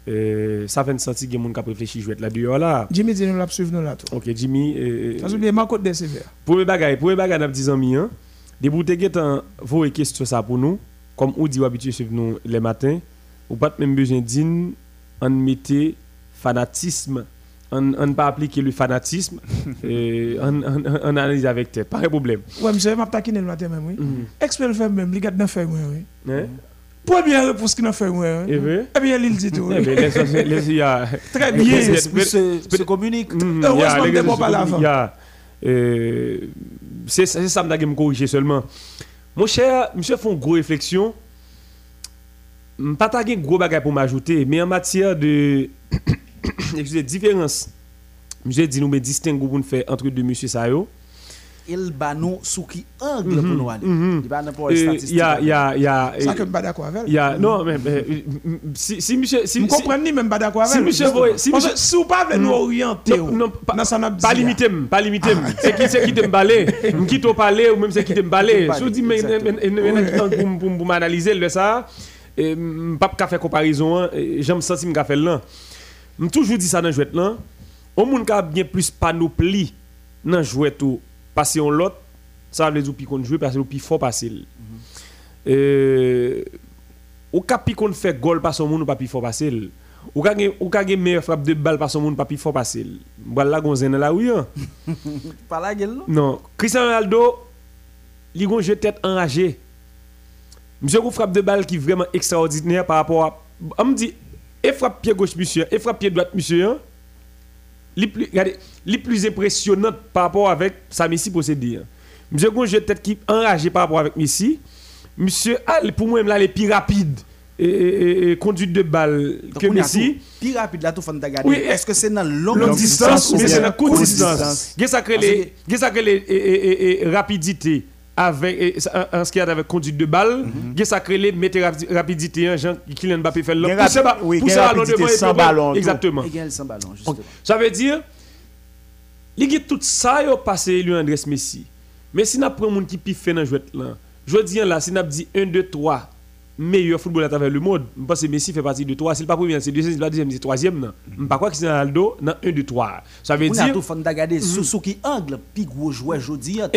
Euh, ça fait senti qu'il y a des gens qui ont réfléchi jouer là dehors là. Jimmy dit nous l'a suivre nous là tout. Ok, Jimmy. euh, Sans oublier Marco de sévère. Premier bagay, premier bagay n'a dit amis hein. Des boutes qui ont vos questions ça pour nous, comme on dit habitué suivre nous les matins, ou pas même besoin d'une on mettait fanatisme, on on pas appliquer le fanatisme, et on, on, on analyse avec tête, pas de problème. Ouais, monsieur, m'a taquiné le matin même, oui. Mhm. Expert le fait même, il garde dans fait, oui, oui. Première réponse qu'il a fait, oui. Eh oui. bien, Eh bien, il dit tout. eh oui. Très bien. Se, communique. Heureusement il y a- que les gars, pas là avant. il y a, euh, C'est c'est ça que je me corriger seulement. Mon cher, monsieur fait une grosse réflexion. Je ne pas de gros bagage pour m'ajouter, mais en matière de excusez, différence, monsieur dit nous me distingue pour nous faire entre deux monsieur Sayo. Il bat nous sous qui angle pour nous aller. mhm. Il quelle Il statistique. y a, il y a, il y a, Ça que je suis pas d'accord avec. il y a, non, mais, mais, si, si monsieur, si, Je si- comprends ni même pas d'accord avec. si monsieur si monsieur- si vous pas nous orienter, Non, non, pas, ça n'a pas dit, limiter, pas limiter. C'est qui c'est qui te balé, qui te parler ou même c'est qui te balé. Vous dites mais pour pour pour m'analyser le ça, pas qu'à faire comparaison, hein, j'aime senti me faire là. M toujours dit ça dans jouet là. Au monde qui a bien plus panoplie dans jouet tout passer on l'autre, ça veut dire puis qu'on joue parce que puis fort passer. Euh ou ka pi qu'on fait goal par son monde pas pi fort passer. Ou ka ou ka gen meilleure frappe de balle par son monde pas pi fort passer. Voilà gonzen là oui. Pas la gueule, non? Non, Cristiano Ronaldo, il a un jeu tête enragé. Monsieur une frappe de balle qui est vraiment extraordinaire par rapport à. On me dit, et frappe pied gauche, monsieur, et frappe pied droite, monsieur. hein? Les plus, regardez, les plus impressionnantes par rapport avec ça Messi possédé. Monsieur jeu de tête qui est enragé par rapport avec Messi. Monsieur, ah, pour moi, là, les plus rapides et, et- et conduite de balle Donc, que Messi. Plus rapide là, tout regarder. Oui, Est-ce que c'est dans longue, Longue distance ou bien c'est la courte distance? Qu'est-ce que les, les et- et- et- et rapidité avec et ça, en ce qui a avec conduite de balle, qu'est-ce que les mettre rapi- rapidité hein, Jean Kylian Mbappé fait gain ballon rapidité devant et sans ballon. Exactement. égal sans ballon, justement. Ça veut dire il y a tout ça yo passé lui Andrés Messi. Mais si n'a prend monde qui pi fait dans jouet là. Je dis là si n'a dit 1 2 3 meilleur football à travers le monde, je pense que Messi fait partie de 3, c'est pas premier, c'est deuxième, c'est pas deuxième, c'est troisième. Je pas quoi que c'est Ronaldo dans 1 2 3. Ça veut dire tout regarder sous sous qui angle, puis gros joueur jodi. hein.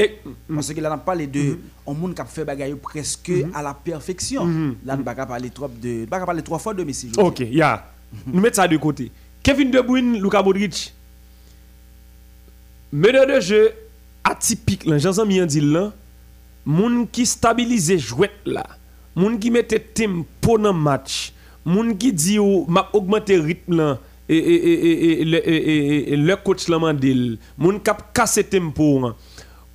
Parce que là, on parle de un monde qui a fait bagaille presque à la perfection. Là, on ne va pas parler trop de, pas parler trois fois de Messi. OK, ya. Nous mettons ça de côté. Kevin De Bruyne, Luka Modric. Meneur de jeu atypique là, Jean mi dit là. Moun qui stabilise jouet là. Moun qui mette tempo dans match. Moun qui dit ou m'a augmenter rythme là. Et, et, et, et, et, le- et, et, le coach la mandel. Moun kap casser tempo. là.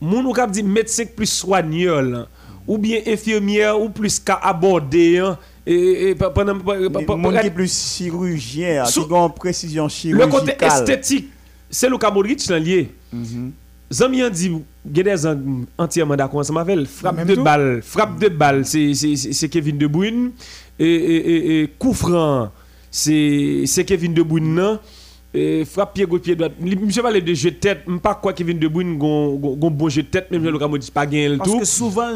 Moun ou kap dit médecin plus soigneur là. Ou bien infirmière ou plus qu'à aborder. Et, pendant, plus chirurgien, qui une précision le chirurgicale. côté esthétique, c'est Luka Modric là lié. Mhm. Zami dit, a des gens entièrement d'accord ensemble avec. Frappe de balle, frappe de balle, c'est Kevin De Bruyne. Et, et, et, et coup franc, c'est Kevin De Bruyne. non? Et frappe pied gauche, pied droit. Monsieur parle de jeu de tête, je pas quoi Kevin De Bruyne gon gon- gon bon jeu de tête, même Luka Modric pas gagné le Parce tout. que souvent,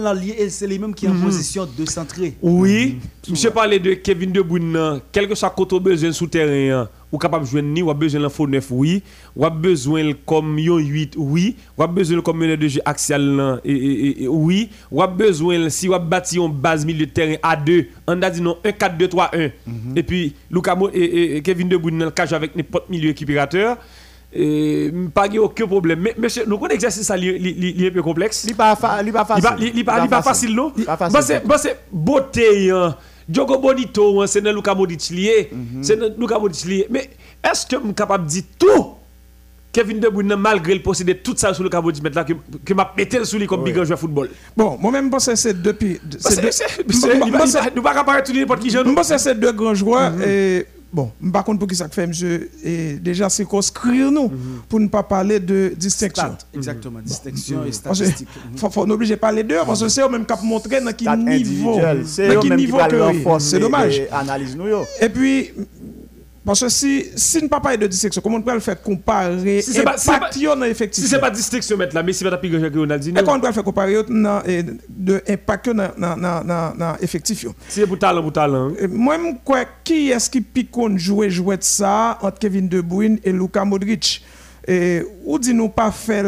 c'est les mêmes qui sont en position de centrer. Oui, monsieur parlait de Kevin De Bruyne, nan, quel que soit côté besoin sous terrain, hein, ou capable de jouer ni, ou a besoin d'un faux neuf, oui, ou a besoin comme yon 8, oui, ou a besoin comme meneur de jeu axial, et, et- et- oui, ou a besoin si ou a bâti base milieu de terrain à 2, on a dit non 1 4 2 3 1. Et puis Luka et, Kevin De Bruyne nan, le cache avec n'importe milieu équipérateur. Et pas de aucun problème. Mais monsieur, nous connaissons l'exercice ça li un peu complexe. Li pas pas Il facile. pas, il pas, il pas facile, non? C'est beauté, hein. Diogo Bonito, hein, c'est dans Luka Modric lié. C'est dans Luka Modric lié. Mais est-ce que je suis capable de dire tout? Kevin De Bruyne, malgré le posséder tout ça sur Luka Modric, maintenant que, que m'a pété sur lui comme big joueur football. Bon, moi-même, je pense que c'est depuis. Bah, c'est c'est- deux- c'est- Moi- c'est- moi- il moi, va- c'est- il va- Nous pas comparer tout n'importe qui jeune. Je pense que c'est deux grands joueurs. Et bon, par contre, pour qui ça fait, monsieur, et déjà circonscrire nous, pour ne pas parler de distinction. Stat, exactement. Distinction et que statistique. faut, faut nous obliger de parler d'eux, parce que c'est eux même qui montrer dans quel niveau. C'est qui C'est dommage. et analyse nous yo. Et puis, Parce que si, si nous ne pas de dissection, comment on peut le faire comparer Si c'est pas- si c'est impact pas- yo dans Si l'effectif c'est pas distinction mettre là, Messi va taper grand que Ronaldinho. Et comment on peut le faire comparer de impact dans effectif. Si c'est pour talent, pour talent. Moi, je crois qui est-ce qui pique jouer jouer de ça entre Kevin De Bruyne et Luka Modric? Et ou dit nous pas faire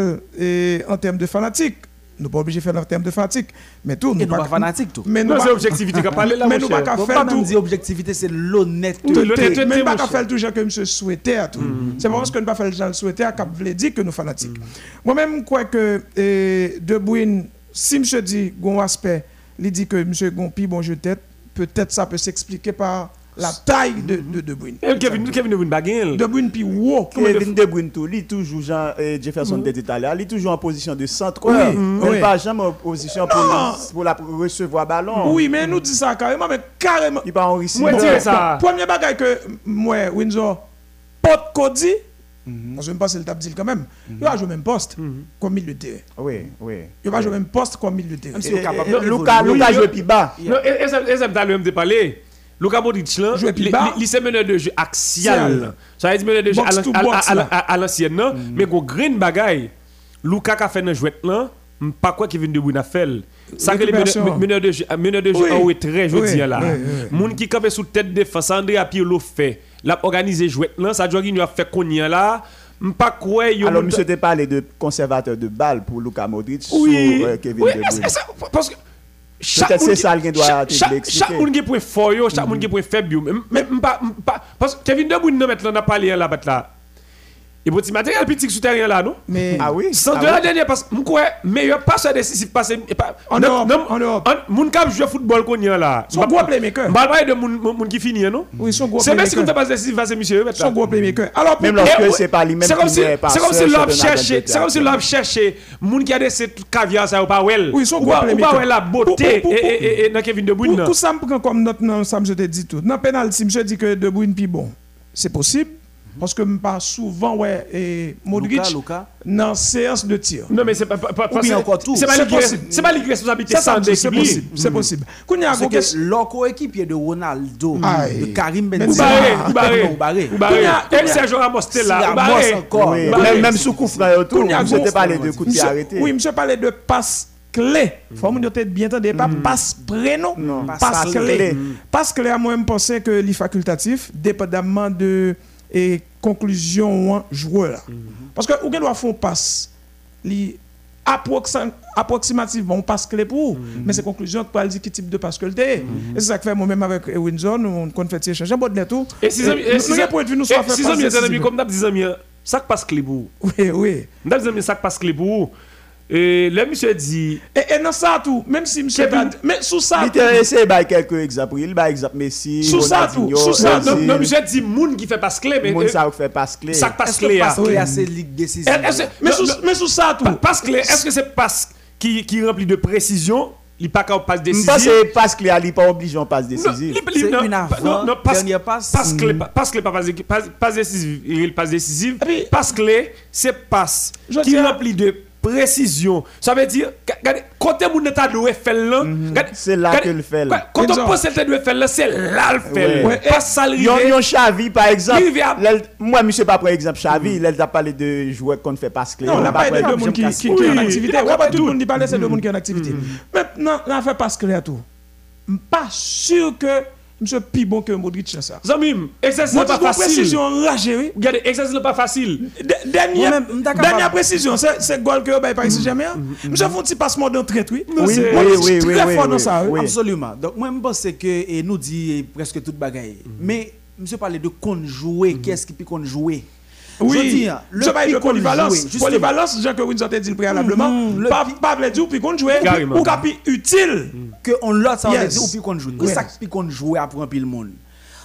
en termes de fanatique. Nous pas obligé de faire en termes de fanatique, mais tout Et nous pas fanatique tout. Mais nous c'est objectivité qu'a parlé là, mais nous pas faire tout. dire objectivité, c'est l'honnêteté. Tout, mais mon pas faire toujours que monsieur souhaitait à tout. C'est pas parce que nous pas faire le à cap voulait dire que nous fanatiques. Moi-même, je crois que eh, De Bruyne, si monsieur dit gon aspect, il dit que monsieur gon pi bon jeu de tête, peut-être ça peut s'expliquer par la taille de, de De Bruyne. Kevin, Kevin De Bruyne baguette. De Bruyne pi wow. Kevin De Bruyne tout, lui toujours Jean euh, Jefferson de Italia, lui toujours en position de centre, Oui, oui. pas jamais en position pour, pour la pour recevoir ballon. Oui, mais nous disons ça carrément, mais carrément. Il pas en risque. Moi, dire ça. Premier bagage que moi, Windsor, porte Cody, parce que je pense que le dit quand même, il va jouer au même poste comme milieu de terrain. Oui, oui. Il va jouer au même poste comme milieu de terrain. Est Oui, joue plus bas. Non, et ça, t'as le même de parler. Luka Modric là, li c'est meneur de jeu axial. Ça veut dire meneur de jeu à l'ancienne non, mais go green bagay. Luka ka fait dans jouet là, pas quoi Kevin De Bruyne a fait. Ça que les meneurs meneur de jeu meneur de jeu en retrait, je dis là. Moun qui campé sous tête défense André a Pirlo fait. L'a organisé jouet là, ça jogging a fait konyan là. Pas quoi Alors, monsieur te parlé de conservateur de balle pour Luka Modric Oui, sur euh, Kevin oui, De Bruyne. parce que chaque Peut-être moun c'est qui- ça qu'il doit chaque- te chaque- l'expliquer. Chaque moun qui point fort yo, chaque moun qui point faible yo. Mais mais pas pas parce que Kevin De maintenant n'a pas là battre là. Et pour petit matériel petit sur terrain là non? Mais Ah oui? Sans ah de oui. la dernière parce que m'crois meilleur passeur décisif passé En Europe, non, en Europe. en- Moun cap jouer football qu'on y a là. Son gros playmaker. M'pa parler de moun qui finit non? oui, son gros C'est Messi qui fait playmaker. passe décisif face monsieur Son gros playmaker. Alors, Même lorsque Eh, c'est pas lui-même c'est comme qui si est c'est comme si l'homme cherchait c'est comme si l'homme cherchait moun qui a des cette caviar ça ou pas well Oui, son gros pas ou playmaker. pas well la beauté Pour- pour- et dans Kevin De Bruyne pour ça, me prend comme note, non, ça me je te dis tout. Dans penalty, je dis que De Bruyne plus bon. C'est possible. Parce que je parle souvent, ouais, et Modric, dans séance de tir. Non mais c'est pas pas pas Ou bien c'est- encore tout. c'est pas C'est pas lui qui responsabilité Ça, ça sans me dit, c'est possible. C'est possible. Parce que leur coéquipier de Ronaldo, Aïe. de Karim Benzema. Barré, ou barré, Et Sergio Ramos t'es là, encore. Même, sous coup franc et tout, Kounya monsieur Gon- te parlé de coup de pied Monsieur- arrêté. Oui, parlait de passe clé. Faut dire bien entendu, pas passe prénom, passe, clé. Passe clé, à moi, je pensais que les dépendamment de et conclusion ou joueur. Parce que ou doit faire passe, li approxim- approximativement on passe clé pour, mais c'est conclusion que pas dire quel type de passe que le t'es. Et c'est ça que fait moi-même avec Windsor, nous on fait échanger bon de tout. Et si si nous point de vue nous soit amis, comme amis, ça passe clé pour. Oui, oui. Des amis, ça passe clé pour. Et le monsieur dit, Et, et dans ça tout, même si monsieur mais sous ça Il tout, t'a essayé par quelques exemples. Il par exemple Messi, Sous ça tout, sous ça, non, monsieur dit, moun qui fait passe clé, mais Moun ça fait passe clé. ça passe clé. passe ah. clé à ces ligues décisives Est-ce que- mais sous, non, mais sous ça tout. pa- Passe clé, est-ce que c'est passe qui qui remplit de précision, il pas qu'à passe décisive. pense que passe clé, il n'est pas obligé en passe décisive. il- il- C'est une avant, non, non, passe- dernière passe. Passe clé, pa- passe clé, pas passe, passe, passe décisive, il passe décisive. Puis- Passe clé, c'est passe qui remplit de précision. Ça veut dire, ga- regardez, quand on est à doué faire là, C'est là que le fait. Quand on pense le faire là, c'est là le fait. Ouais. Pas ça le Yon, Xavi, par exemple. Moi, monsieur, pas par exemple, Xavi, il a parlé de joueurs qu'on fait passe clé. Non, on n'a pas parlé de deux monde qui, est en activité. pas pas tout tout. le monde qui parle, c'est deux monde qui est en activité. Maintenant, on a fait pas clair tout. Je suis pas sûr que monsieur plus bon que Modric ça. Zamim, exercice n'est pas facile. précision enragée, oui. Regardez, exercice n'est pas facile. Dernière, précision, c'est c'est goal que vous Paris Saint-Germain. Monsieur font un petit passement d'entrée, oui. Oui, c'est- oui, oui, oui, très oui, fort oui, dans ça, oui. oui. Absolument. Donc, moi, je pense que et nous dit presque toute bagaille. Mais, monsieur parlait de qu'on jouer. Qu'est-ce qui peut qu'on jouer Oui, Je dis, hein, de polyvalence. Polyvalence, Jean que Windsor a dit préalablement. Le Pas veut dire puis qu'on joue ou capi utile. que on l'a ça Yes. dit ou puis qu'on joue. C'est ça qui qu'on joue après un pile monde.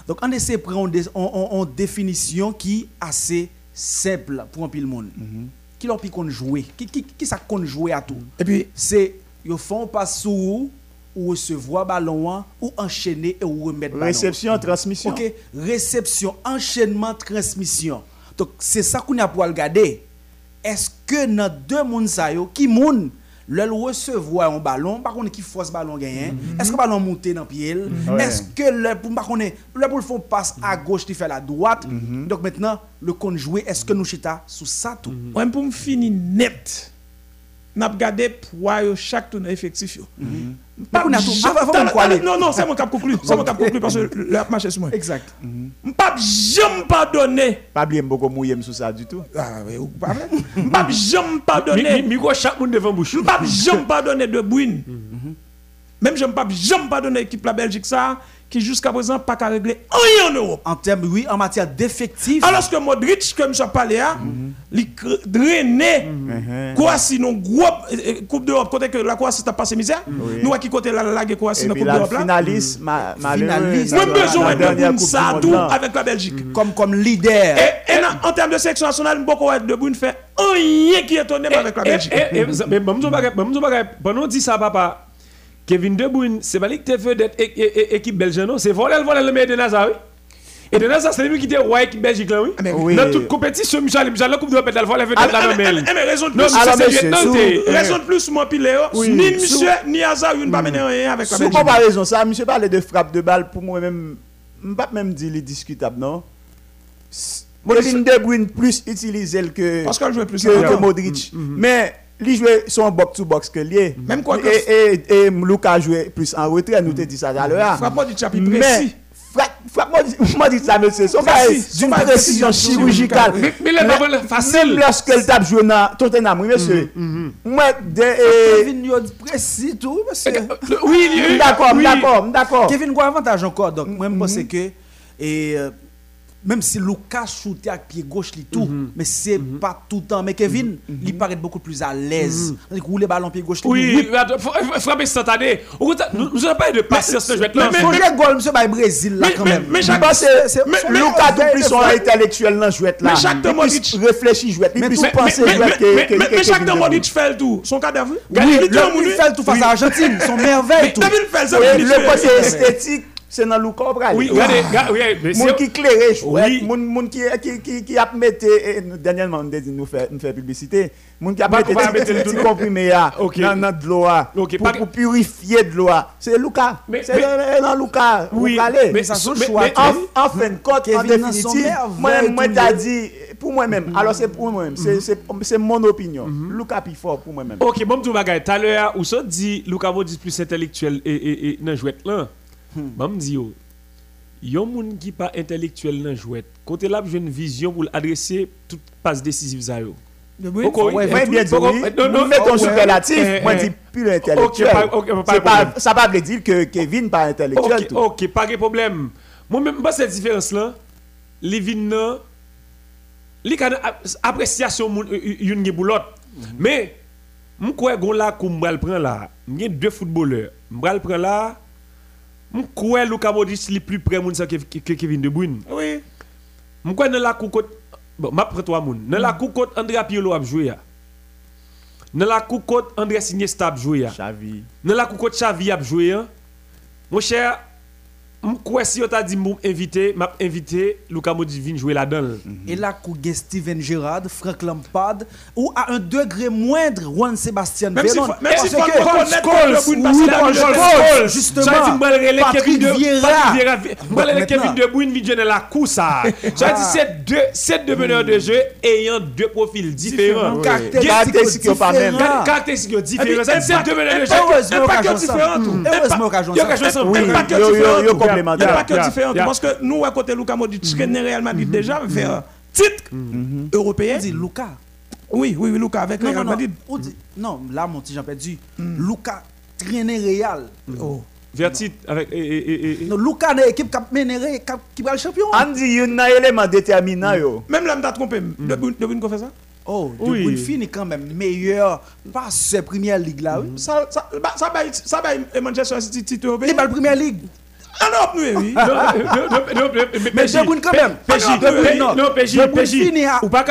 Donc on essaie de prendre en définition qui assez simple pour un pile monde. Qui leur puis qu'on jouer Qui qui qui ça qu'on jouer à tout? Et puis, C'est ils font pas sous ou recevoir ballon ou enchaîner et ou remettre ballon. Réception, transmission. OK, réception, enchaînement, transmission. Donc c'est ça qu'on a pour regarder. Est-ce que dans deux mondes ça yo qui moun le recevoir un ballon, par contre qui force ballon gagné, est-ce que le ballon monte dans pied? Ouais. Est-ce que le pour par contre le pour font passe à gauche, il fait la droite. Donc maintenant le compte jouer, est-ce que nous chita sous ça tout? Moi, pour me finir net, n'a regardé poids yo chaque tournoi effectif yo. Pas on a tout- jamais- avant- avant qu'on aller. Non non, c'est mon cap conclu, c'est mon cap conclu parce que le marché sur moi. Exact. M'pas jamais pardonner. Pas bien beaucoup mouiller sous ça du tout. Ah ouais, ou pas vrai? M'pas jamais pardonner. mi- Micro chaque monde devant bouche. M'pas jamais pardonner de Bruyne. Même je m'pas jamais pardonner l'équipe la Belgique ça qui jusqu'à présent pas qu'à régler rien en Europe. En termes oui, en matière d'effectifs, Alors que Modric, comme je parlé, hein, il cr- drainé Croatie non gros euh, euh, Coupe d'Europe, côté que la Croatie t'a passé misère. Nous, à qui côté la lague Croatie Et dans Coupe d'Europe là? finaliste, ma- Finaliste. dans Nous besoin de ça tout avec la Belgique. comme, comme leader. Et, et en- en termes de sélection nationale, beaucoup de Bruyne fait rien qui est étonné avec la Belgique. Eh, eh, eh, Mais nous nous. Pendant dit ça papa, Kevin De Bruyne, c'est pas lui qui fait d'être équipe belge non, c'est voler le voler le meilleur de Nazar oui. Et de Nazar c'est lui qui était roi équipe Belgique là oui. mais oui. Dans toute compétition Michel Michel la coupe de elle voler Ah, la ah, mais- même. ah, mais raison de plus, c'est lieutenant, raison de plus, moi, puis Léo, Oui. ni monsieur, ni Hazard, il ne pas mener rien avec la Belgique. comparaison, ça, monsieur parlait de frappe de balle, pour moi-même, je ne pas même dire les discutable, non? Kevin De Bruyne plus utilisé que, Parce qu'elle jouait plus que, que encore. Modric. Mais, lui jouait son box-to-box que lié. Même quoi que- Et, et, et Luka jouait plus en retrait, nous te. Frappe Modric, il a Mais, précis. frappe, frappe Modric, Modric, ça, monsieur, son bail Son d'une lorsque le tape joué dans Tottenham, oui, monsieur. Moi, de, eh, Kevin yo dit précis tout, monsieur. Oui, oui, D'accord, oui. d'accord, d'accord. Kevin a avantage encore. Donc, moi, je pense que. Même si Lucas shooté avec pied gauche, li tout, mais c'est pas tout le temps. Mais Kevin, il paraît beaucoup plus à l'aise. Il roule le ballon pied gauche. Oui, mais faut frapper instantané. Nous avons pas de patience ce jouet là. Mais le goal, monsieur, bah, Brésil, là, Mais- quand mais- même. mais chaque- que c'est- mais- mais- Lucas tout mais- plus son mais- intellectuel dans jouet là. mais chaque Modric- réfléchi jouet, il Mais plus Mais- penser mais- jouet mais- que mais- que- mais- que mais chaque. Modric fait tout. Son cadavre. Oui, il fait tout face à Argentine, son merveille tout. Oui, Le côté esthétique, c'est dans Lucas Obral. Oui, regardez, regardez, oui, Moun qui jouet, Oui. moun moun qui qui qui qui a mette eh, nous- dernièrement on dit nous faire nous faire publicité. Moun qui a Pas- mette pas mettre le petit tout. comprimé là Ok. dans de l'eau Ok, pour pour purifier de l'eau. C'est Lucas. Mais- C'est dans- Lucas. Oui, Vous mais ça, son choix. mais- En, en fin de compte, en définitive, moi, moi t'as le- dit, pour moi-même, alors c'est pour moi-même, c'est- c'est c'est mon opinion. Lucas plus fort pour moi-même. Ok, bon, tout bagay. Tout à l'heure, ou ça dit, Luka Modric plus intellectuel et, et, et dans jouet là. Bon, me dit yo, yon moun qui pas intellectuel dans jouet. Côté là, j'ai une vision pour adresser toute passe décisive ça yo. Oui, ouais, tout- bien dit, oui. non, non, mettons ouais. superlatif, Eh, moi eh. je dis plus intellectuel. Ça ne veut dire que Kevin pas intellectuel. Ok, pas de problème. Moi-même, pas cette différence-là. Les vins, les cas d'appréciation, une qui pour l'autre. Mais, je crois que là, comme je prends Je crois que Luka Modric est plus près que Kevin De Bruyne. Oui. Je crois que dans la coupe, bon, je prends trois. Dans la coupe, Andrea Pirlo a joué. Dans la coupe, André Iniesta a joué. Xavi. Dans la coupe, Xavi a joué. Mon cher, que si on t'a dit que invité, m'a invité Luka Modric vient jouer là-dedans. Et là, qu'on gagne Steven Gerrard, Frank Lampard, ou à un degré moindre, Juan Sébastien Même si Veron. faut- même si Paul Scholes, justement. Patrick Vieira. Le. Kevin De Bruyne la dire Ah. c'est deux, c'est deux meneurs de jeu ayant deux profils différents. Caractéristiques Caractéristiques dire c'est Impact- deux meneurs de jeu. Heureusement Impact occasion différent. Heureusement Yo ça. yo, yo, yo. Complémentaire. Il y a pas que différent. Parce que nous, à côté Luka Modric, est Real Madrid déjà, titre européen. On dit Luca. Oui, oui, oui, Luka avec Non, Real non. Madrid. Là, mon petit Jean perdu. Luca traîné Real. Oh. Vertit avec. et- et- et- et- Non, Luca, une équipe qui a mené, qui a- qui va le champion. Andy, il y a un élément déterminant. yo. Même là, je m'ai trompé. De Bruyne, De Bruyne, qu'on fait ça Oh, De Oui. Bruyne finit quand même meilleur. Pas ce Première Ligue là, oui. Ça, ça, bah, ça, bah, ça, bah, Manchester City titre Il européen. bat la Première Ligue. Ah non, oui, oui. Non, mais je quand même. Non, PJ, PJ. Ou pas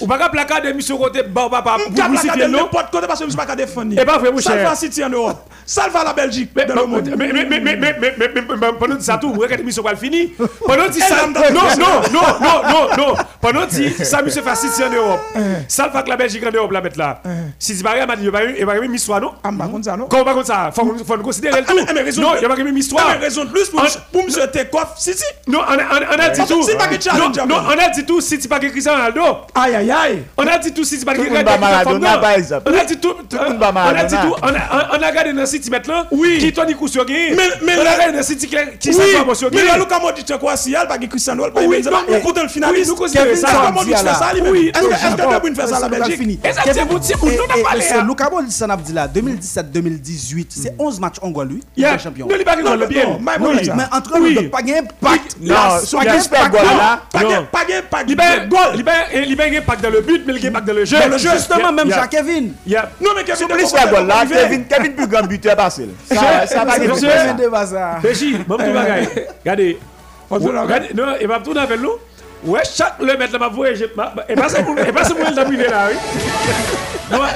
Ou pas placard de monsieur côté papa. Placard de n'importe côté parce que pas défendre. Et pas vrai. Salva City en Europe. Salva la Belgique dans le monde. Mais mais mais mais mais ça tout, vous regardez va finir. Pendant ça non non non non non non. Pendant ça monsieur City en Europe. Salva la Belgique en la mettre. Si pas non. Ah pas ça non. Comme ça. Faut considérer tout. Non pas une raison de plus pour me jeter coffre City. Non, on a ah, dit tout. Non, on a dit tout si tu pas que Cristiano Ronaldo. Aïe aïe. On a dit tout si pas que Maradona par exemple. On a dit tout. On a dit tout. On a regardé dans City maintenant qui Tony Couture gagne. Mais on a regardé dans City qui s'est pas Mais là Luka Modric quoi? Si elle pas que Cristiano Ronaldo pas Benzema. On le finaliste. Nous ça. Modric fait ça. Est-ce que fait ça la Belgique? c'est ça n'a dit là 2017 2018, c'est 11 matchs en Guadeloupe, champion. Mais entre nous, pas de pacte. Pas de pacte. Il n'y a pas dans le but, mais il y a pacte dans le jeu. Justement, même Jacques-Kevin. Non, mais Kevin, Kevin plus grand buteur, Basile. Ça va être ça. Euh, regardez. Regardez, non, il va tout avec nous. Ouais, chaque le mettre là, ma voix, je. ma- Et pas et pas le d'appuyer là, oui. Non, non,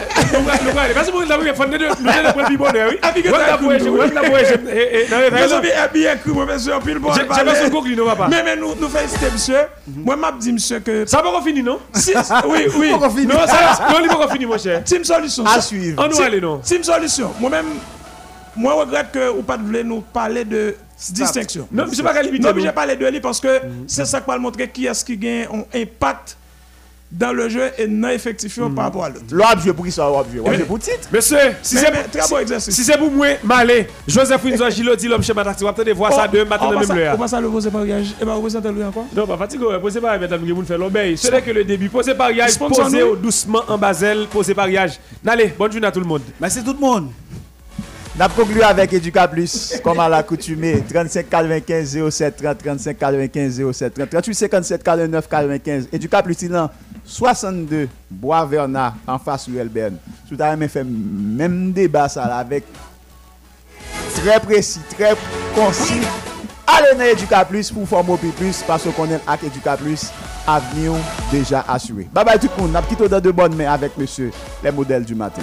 non, et pas ça pour le faut nous du bonheur, oui. Avec la ouais, la non, Vous non, avez un bien cru, moi, monsieur, pile bon. J'ai j'ai pas son coq, lui, non, papa. Mais, mais nous, nous félicitons, monsieur. Moi, m'a dit, monsieur, que. Ça va pas finir, non? Si, oui, oui. Non, ça, non, il va pas finir, mon cher. Team Solution. À suivre. On nous aller, non? Team Solution. Moi-même, moi, regrette que vous pas voulu nous parler de distinction. Non, monsieur pas qu'à limiter, Non, mais nous. j'ai parlé de lui parce que c'est ça qui va montrer qui est-ce qui gagne un impact dans le jeu et non effectif par rapport à l'autre. L'autre jeu pour qui ça, l'autre jeu. Jeu pour titre? Monsieur, si c'est bon exercice. si c'est pour moi, malé. Joseph Winzo Gilot dit l'homme chez Mataxi. On va peut-être voir ça Oh, demain matin même l'heure. On passe à le poser mariage. Et bien, représentez lui encore? Non, pas fatigué, posez pas, mesdames, vous faire l'obéi. Ce n'est que le début. Posez pariage, Sponsor posez doucement en basel, posez pariage. Allez, bonne journée à tout le monde. Merci tout le monde. N'a conclu avec Educa Plus, comme à l'accoutumée. 35 95 07 30, 35 95 07 30, 38 57 49 95. Educa Plus, il en 62 Bois Vernat en face de Elberne. Tout à l'heure, fait même débat ça avec très précis, très concis. Allez dans Educa Plus pour former plus parce qu'on est avec Educa Plus. Avenir déjà assuré. Bye bye tout le monde. N'a dans de bonnes mains avec monsieur, les modèles du matin.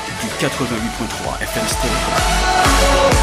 du 88.3 FM Stereo.